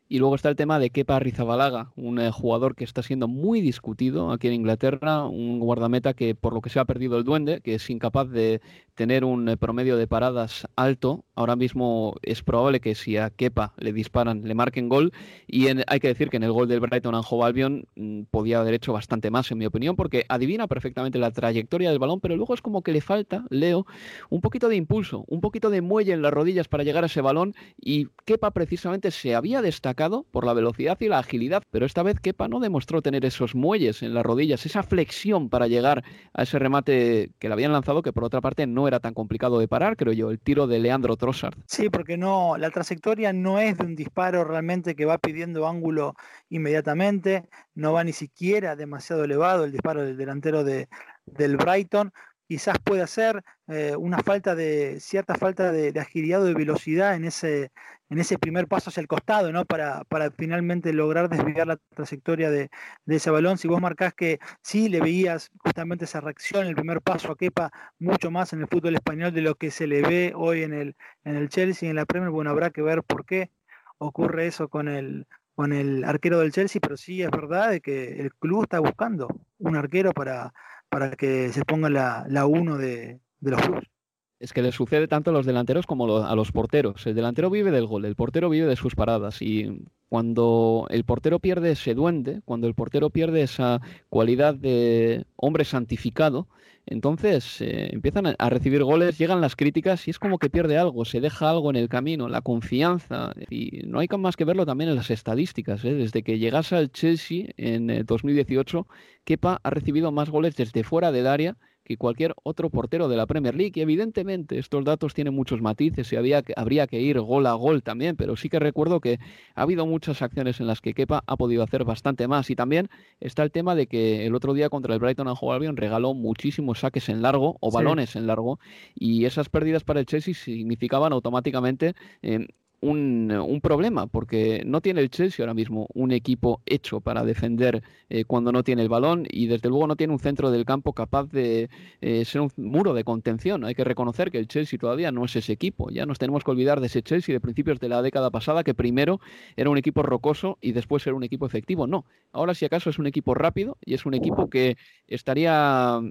Y luego está el tema de Kepa Rizabalaga, un eh, jugador que está siendo muy discutido aquí en Inglaterra, un guardameta que por lo que se ha perdido el duende, que es incapaz de tener un eh, promedio de paradas alto. Ahora mismo es probable que si a Kepa le disparan, le marquen gol. Y hay que decir que en el gol del Brighton Hove Albion mm, podía haber hecho bastante más, en mi opinión, porque adivina perfectamente la trayectoria del balón, pero luego es como que le falta, Leo, un poquito de impulso, un poquito de muelle en las rodillas para llegar a ese balón. Y Kepa precisamente se había destacado por la velocidad y la agilidad, pero esta vez Kepa no demostró tener esos muelles en las rodillas, esa flexión para llegar a ese remate que le habían lanzado, que por otra parte no era tan complicado de parar, creo yo, el tiro de Leandro Trossard. Sí, porque no, la trayectoria no es de un disparo realmente que va pidiendo ángulo inmediatamente, no va ni siquiera demasiado elevado el disparo del delantero de, del Brighton, quizás puede ser eh, una falta de cierta falta de, agilidad o de velocidad en ese en ese primer paso hacia el costado, ¿no? Para, para finalmente lograr desviar la trayectoria de, ese balón. Si vos marcás que sí le veías justamente esa reacción, el primer paso a Kepa, mucho más en el fútbol español de lo que se le ve hoy en el, en el Chelsea, en la Premier, bueno, habrá que ver por qué ocurre eso con el, con el arquero del Chelsea, pero sí es verdad que el club está buscando un arquero para, para que se ponga la, la uno de, de los clubes. Es que le sucede tanto a los delanteros como a los porteros. El delantero vive del gol, el portero vive de sus paradas. Y cuando el portero pierde ese duende, cuando el portero pierde esa cualidad de hombre santificado, entonces eh, empiezan a recibir goles, llegan las críticas y es como que pierde algo, se deja algo en el camino, la confianza. Y no hay más que verlo también en las estadísticas. ¿eh? Desde que llegase al Chelsea en 2018, eh, Kepa ha recibido más goles desde fuera del área que cualquier otro portero de la Premier League. Y evidentemente estos datos tienen muchos matices y había, habría que ir gol a gol también, pero sí que recuerdo que ha habido muchas acciones en las que Kepa ha podido hacer bastante más. Y también está el tema de que el otro día contra el Brighton and Hove Albion regaló muchísimos saques en largo o balones en largo y esas pérdidas para el Chelsea significaban automáticamente eh, un, problema, porque no tiene el Chelsea ahora mismo un equipo hecho para defender eh, cuando no tiene el balón y desde luego no tiene un centro del campo capaz de eh, ser un muro de contención. Hay que reconocer que el Chelsea todavía no es ese equipo. Ya nos tenemos que olvidar de ese Chelsea de principios de la década pasada que primero era un equipo rocoso y después era un equipo efectivo. No, ahora si acaso es un equipo rápido y es un equipo que estaría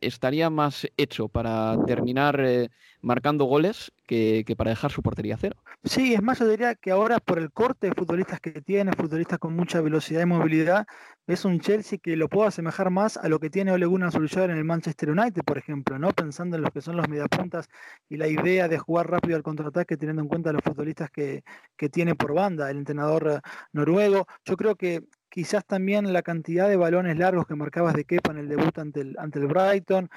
estaría más hecho para terminar eh, marcando goles que, para dejar su portería cero. Sí, es más, yo diría que ahora por el corte de futbolistas que tiene, futbolistas con mucha velocidad y movilidad, es un Chelsea que lo puedo asemejar más a lo que tiene Ole Gunnar Solskjaer en el Manchester United, por ejemplo, ¿no? Pensando en lo que son los mediapuntas y la idea de jugar rápido al contraataque teniendo en cuenta los futbolistas que, que tiene por banda el entrenador eh, noruego. Yo creo que quizás también la cantidad de balones largos que marcabas de Kepa en el debut ante el, ante el Brighton.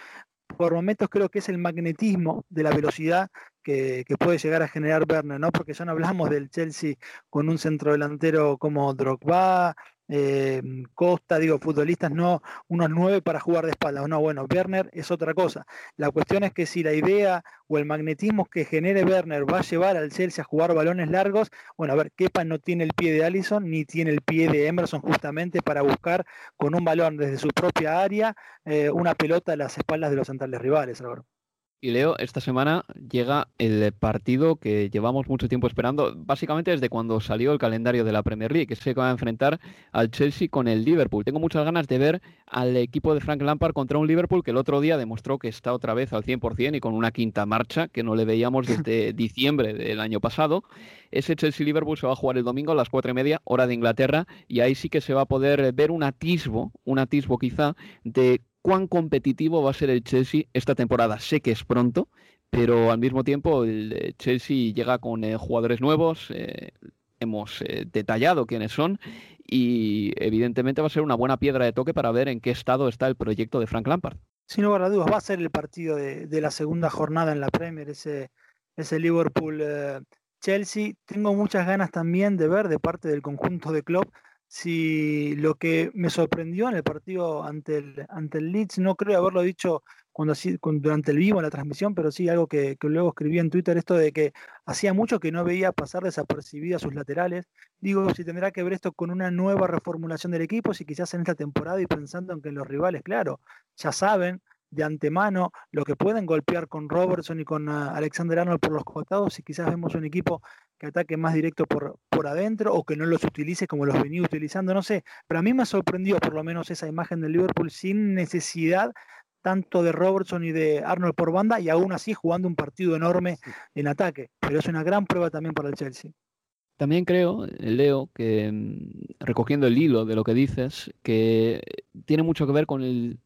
Por momentos creo que es el magnetismo de la velocidad que, puede llegar a generar Werner, ¿no? Porque ya no hablamos del Chelsea con un centro delantero como Drogba, eh, Costa, digo, futbolistas no unos nueve para jugar de espalda. No, bueno, Werner es otra cosa. La cuestión es que si la idea o el magnetismo que genere Werner va a llevar al Chelsea a jugar balones largos, bueno, a ver, Kepa no tiene el pie de Allison ni tiene el pie de Emerson justamente para buscar con un balón desde su propia área eh, una pelota a las espaldas de los centrales rivales, y Leo, esta semana llega el partido que llevamos mucho tiempo esperando, básicamente desde cuando salió el calendario de la Premier League, que se va a enfrentar al Chelsea con el Liverpool. Tengo muchas ganas de ver al equipo de Frank Lampard contra un Liverpool que el otro día demostró que está otra vez al 100% y con una quinta marcha que no le veíamos <laughs> desde diciembre del año pasado. Ese Chelsea-Liverpool se va a jugar el domingo a las cuatro y media, hora de Inglaterra, y ahí sí que se va a poder ver un atisbo, un atisbo quizá, de cuán competitivo va a ser el Chelsea esta temporada. Sé que es pronto, pero al mismo tiempo el eh, Chelsea llega con eh, jugadores nuevos, eh, hemos detallado quiénes son y evidentemente va a ser una buena piedra de toque para ver en qué estado está el proyecto de Frank Lampard. Sin lugar a dudas, va a ser el partido de, la segunda jornada en la Premier, ese, ese Liverpool-Chelsea. Tengo muchas ganas también de ver de parte del conjunto de club si lo que me sorprendió en el partido ante el, ante el Leeds, no creo haberlo dicho cuando, durante el vivo en la transmisión, pero sí algo que, luego escribí en Twitter, esto de que hacía mucho que no veía pasar desapercibidas sus laterales. Digo, si tendrá que ver esto con una nueva reformulación del equipo, si quizás en esta temporada y pensando en que los rivales, claro, ya saben de antemano lo que pueden golpear con Robertson y con ah, Alexander Arnold por los costados y quizás vemos un equipo que ataque más directo por, por adentro o que no los utilice como los venía utilizando, no sé, pero a mí me sorprendió por lo menos esa imagen del Liverpool sin necesidad tanto de Robertson y de Arnold por banda y aún así jugando un partido enorme en ataque, pero es una gran prueba también para el Chelsea. También creo, Leo, que mm, recogiendo el hilo de lo que dices, que tiene mucho que ver con el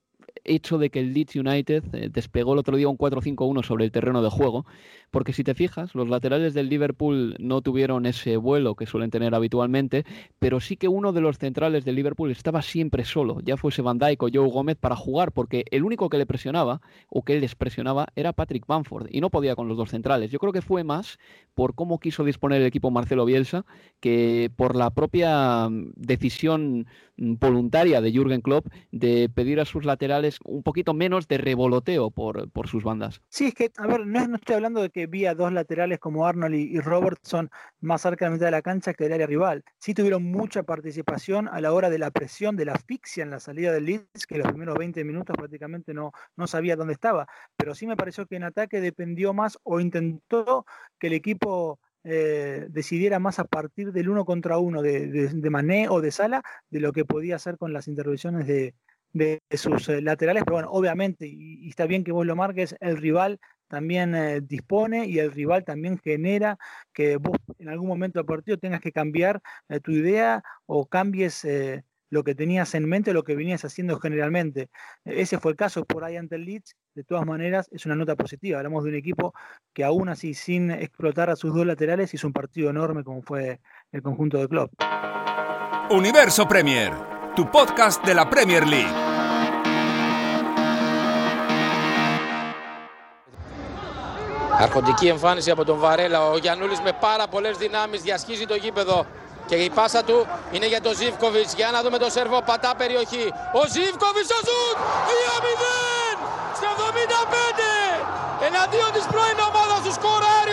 hecho de que el Leeds United eh, despegó el otro día un 4-5-1 sobre el terreno de juego, porque si te fijas, los laterales del Liverpool no tuvieron ese vuelo que suelen tener habitualmente, pero sí que uno de los centrales del Liverpool estaba siempre solo, ya fuese Van Dijk o Joe Gómez, para jugar, porque el único que le presionaba o que les presionaba era Patrick Bamford y no podía con los dos centrales. Yo creo que fue más por cómo quiso disponer el equipo Marcelo Bielsa que por la propia mm, decisión mm, voluntaria de Jürgen Klopp de pedir a sus laterales un poquito menos de revoloteo por, por sus bandas. Sí, es que, a ver, no, estoy hablando de que vía dos laterales como Arnold y, Robertson más cerca de la mitad de la cancha que del área rival. Sí tuvieron mucha participación a la hora de la presión, de la asfixia en la salida del Leeds, que los primeros 20 minutos prácticamente no, no sabía dónde estaba. Pero sí me pareció que en ataque dependió más o intentó que el equipo eh, decidiera más a partir del uno contra uno de, de, Mané o de Sala de lo que podía hacer con las intervenciones de, sus eh, laterales. Pero bueno, obviamente, y, está bien que vos lo marques, el rival también eh, dispone y el rival también genera que vos en algún momento del partido tengas que cambiar eh, tu idea o cambies lo que tenías en mente, lo que venías haciendo generalmente. Ese fue el caso por ahí ante el Leeds. De todas maneras, es una nota positiva. Hablamos de un equipo que aún así, sin explotar a sus dos laterales, hizo un partido enorme como fue el conjunto de club. Universo Premier, tu podcast de la Premier League. Αρχοντική εμφάνιση από τον Βαρέλα. Ο Γιαννούλης με πάρα πολλές δυνάμεις διασχίζει το γήπεδο. Και η πάσα του είναι για τον Ζίβκοβιτς. Για να δούμε το σερβό. Πατά περιοχή. Ο Ζίβκοβιτς ο Ζουτ. 2-0 στο 75. Εναντίον της πρώην ομάδας του σκοράρει ο Σέρβος.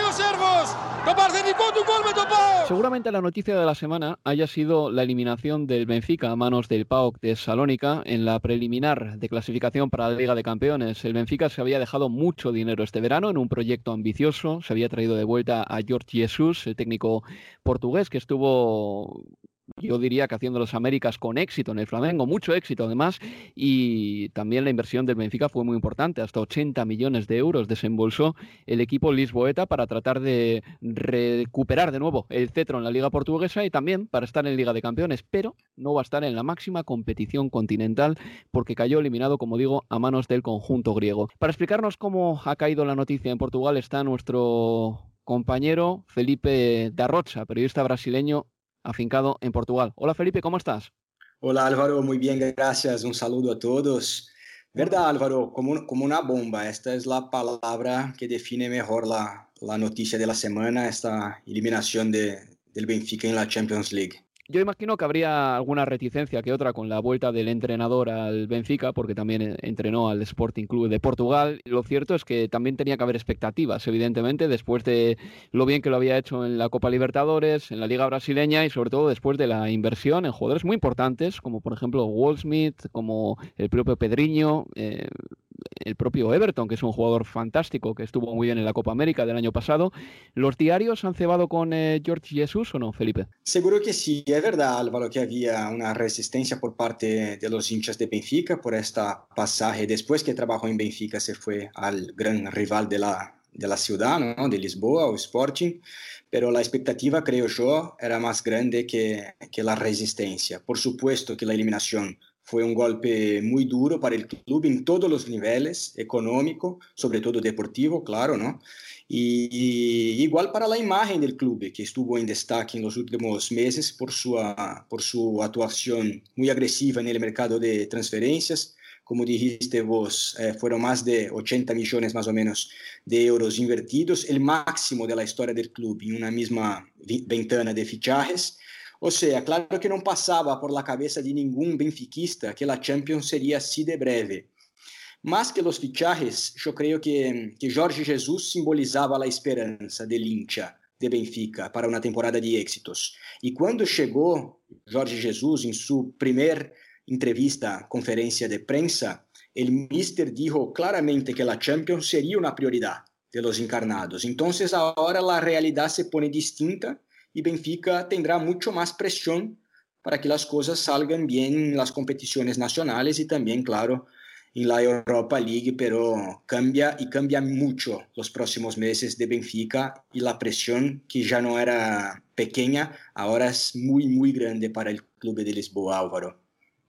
Seguramente la noticia de la semana haya sido la eliminación del Benfica a manos del PAOK de Salónica en la preliminar de clasificación para la Liga de Campeones. El Benfica se había dejado mucho dinero este verano en un proyecto ambicioso, se había traído de vuelta a George Jesus, el técnico portugués que estuvo yo diría que haciendo los Américas con éxito en el Flamengo, mucho éxito además, y también la inversión del Benfica fue muy importante, hasta 80 millones de euros desembolsó el equipo lisboeta para tratar de recuperar de nuevo el cetro en la Liga Portuguesa y también para estar en Liga de Campeones, pero no va a estar en la máxima competición continental porque cayó eliminado, como digo, a manos del conjunto griego. Para explicarnos cómo ha caído la noticia en Portugal está nuestro compañero Felipe Darrocha, periodista brasileño afincado en Portugal. Hola Felipe, ¿cómo estás? Hola Álvaro, muy bien, gracias. Un saludo a todos. Verdad Álvaro, como, como una bomba, esta es la palabra que define mejor la, la noticia de la semana, esta eliminación de, del Benfica en la Champions League. Yo imagino que habría alguna reticencia que otra con la vuelta del entrenador al Benfica, porque también eh, entrenó al Sporting Club de Portugal. Lo cierto es que también tenía que haber expectativas, evidentemente, después de lo bien que lo había hecho en la Copa Libertadores, en la Liga Brasileña y sobre todo después de la inversión en jugadores muy importantes, como por ejemplo Wall Smith, como el propio Pedriño. Eh, el propio Everton, que es un jugador fantástico, que estuvo muy bien en la Copa América del año pasado. ¿Los diarios han cebado con eh, George Jesus o no, Felipe? Seguro que sí. Es verdad, Álvaro, que había una resistencia por parte de los hinchas de Benfica por esta pasaje. Después que trabajó en Benfica, se fue al gran rival de la, de la ciudad, ¿no? de Lisboa, o Sporting. Pero la expectativa, creo yo, era más grande que, que la resistencia. Por supuesto que la eliminación fue un golpe muy duro para el club en todos los niveles, económico, sobre todo deportivo, claro, ¿no? Y, igual para la imagen del club, que estuvo en destaque en los últimos meses por su, por su actuación muy agresiva en el mercado de transferencias. Como dijiste vos, eh, fueron más de 80 millones más o menos de euros invertidos, el máximo de la historia del club en una misma ventana de fichajes. O sea, claro que no pasaba por la cabeza de ningún benfiquista que la Champions sería así de breve. Más que los fichajes, yo creo que, que Jorge Jesus simbolizaba la esperanza del hincha de Benfica para una temporada de éxitos. Y cuando llegó Jorge Jesus en su primer entrevista, conferencia de prensa, el mister dijo claramente que la Champions sería una prioridad de los encarnados. Entonces ahora la realidad se pone distinta y Benfica tendrá mucho más presión para que las cosas salgan bien en las competiciones nacionales y también, claro, en la Europa League, pero cambia y cambia mucho los próximos meses de Benfica y la presión que ya no era pequeña, ahora es muy, muy grande para el club de Lisboa, Álvaro.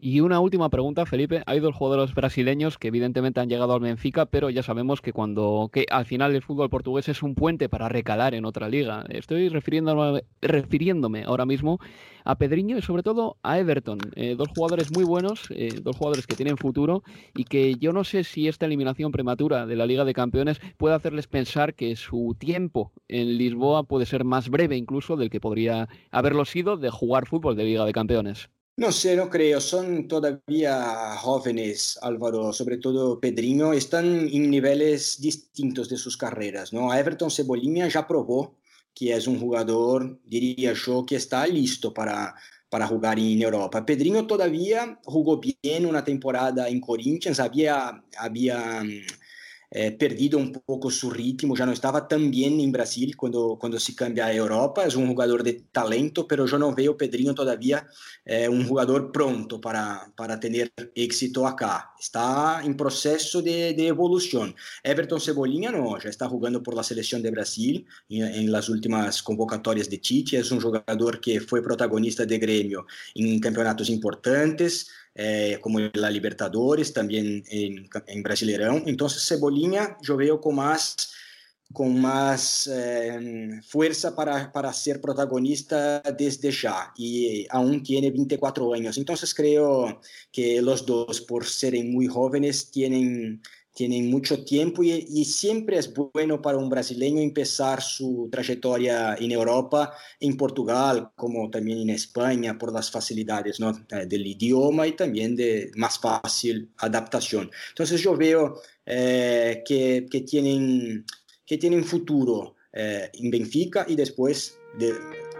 Y una última pregunta, Felipe. Hay dos jugadores brasileños que evidentemente han llegado al Benfica, pero ya sabemos que cuando que al final el fútbol portugués es un puente para recalar en otra liga. Estoy refiriéndome, refiriéndome ahora mismo a Pedriño y sobre todo a Everton. Eh, dos jugadores muy buenos, eh, dos jugadores que tienen futuro y que yo no sé si esta eliminación prematura de la Liga de Campeones puede hacerles pensar que su tiempo en Lisboa puede ser más breve incluso del que podría haberlo sido de jugar fútbol de Liga de Campeones. No sé, no creo. Son todavía jóvenes, Álvaro, sobre todo Pedrinho. Están en niveles distintos de sus carreras. ¿no? Everton Cebolinha ya probó que es un jugador, diría yo, que está listo para, para jugar en Europa. Pedrinho todavía jugó bien una temporada en Corinthians, había, había eh, perdido un poco su ritmo, ya no estaba tan bien en Brasil cuando, cuando se cambia a Europa, es un jugador de talento, pero yo no veo Pedrinho todavía eh, un jugador pronto para, para tener éxito acá. Está en proceso de, de, evolución. Everton Cebolinha no, ya está jugando por la selección de Brasil en, en las últimas convocatorias de Tite, es un jugador que fue protagonista de gremio en campeonatos importantes, eh, como la Libertadores, también en, en Brasileirão. Entonces Cebolinha yo veo con más, con más eh, para, para ser protagonista desde ya y aún tiene 24 años. Entonces creo que los dos, por serem muy jóvenes, tienen tienen mucho tiempo y, y, siempre es bueno para un brasileño empezar su trayectoria en Europa, en Portugal, como también en España, por las facilidades ¿no? Del idioma y también de más fácil adaptación. Entonces yo veo eh, que, que, tienen, que tienen futuro eh, en Benfica y después de,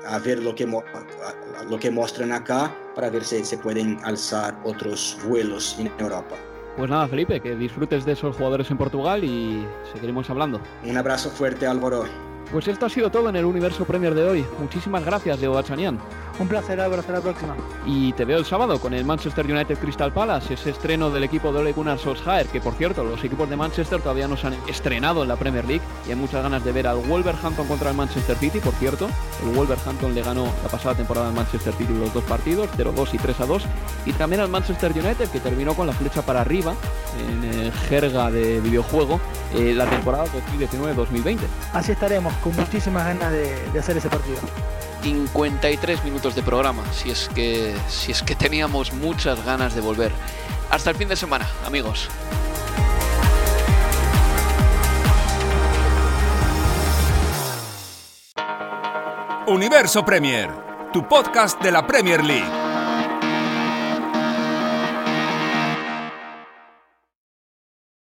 a ver lo que, lo que muestran acá para ver si se pueden alzar otros vuelos en Europa. Pues nada, Felipe, que disfrutes de esos jugadores en Portugal y seguiremos hablando. Un abrazo fuerte, Álvaro. Pues esto ha sido todo en el Universo Premier de hoy. Muchísimas gracias, Leo Bachanian. Un placer, Álvaro. Hasta la próxima. Y te veo el sábado con el Manchester United Crystal Palace, ese estreno del equipo de Ole Gunnar Solskjaer, que por cierto, los equipos de Manchester todavía no se han estrenado en la Premier League y hay muchas ganas de ver al Wolverhampton contra el Manchester City, por cierto. El Wolverhampton le ganó la pasada temporada al Manchester City los dos partidos, 0-2 y 3-2. Y también al Manchester United, que terminó con la flecha para arriba, en el jerga de videojuego, eh, la temporada 2019-2020. Así estaremos, con muchísimas ganas de, de hacer ese partido. 53 minutos de programa, si es que si es que teníamos muchas ganas de volver. Hasta el fin de semana, amigos. Universo Premier, tu podcast de la Premier League.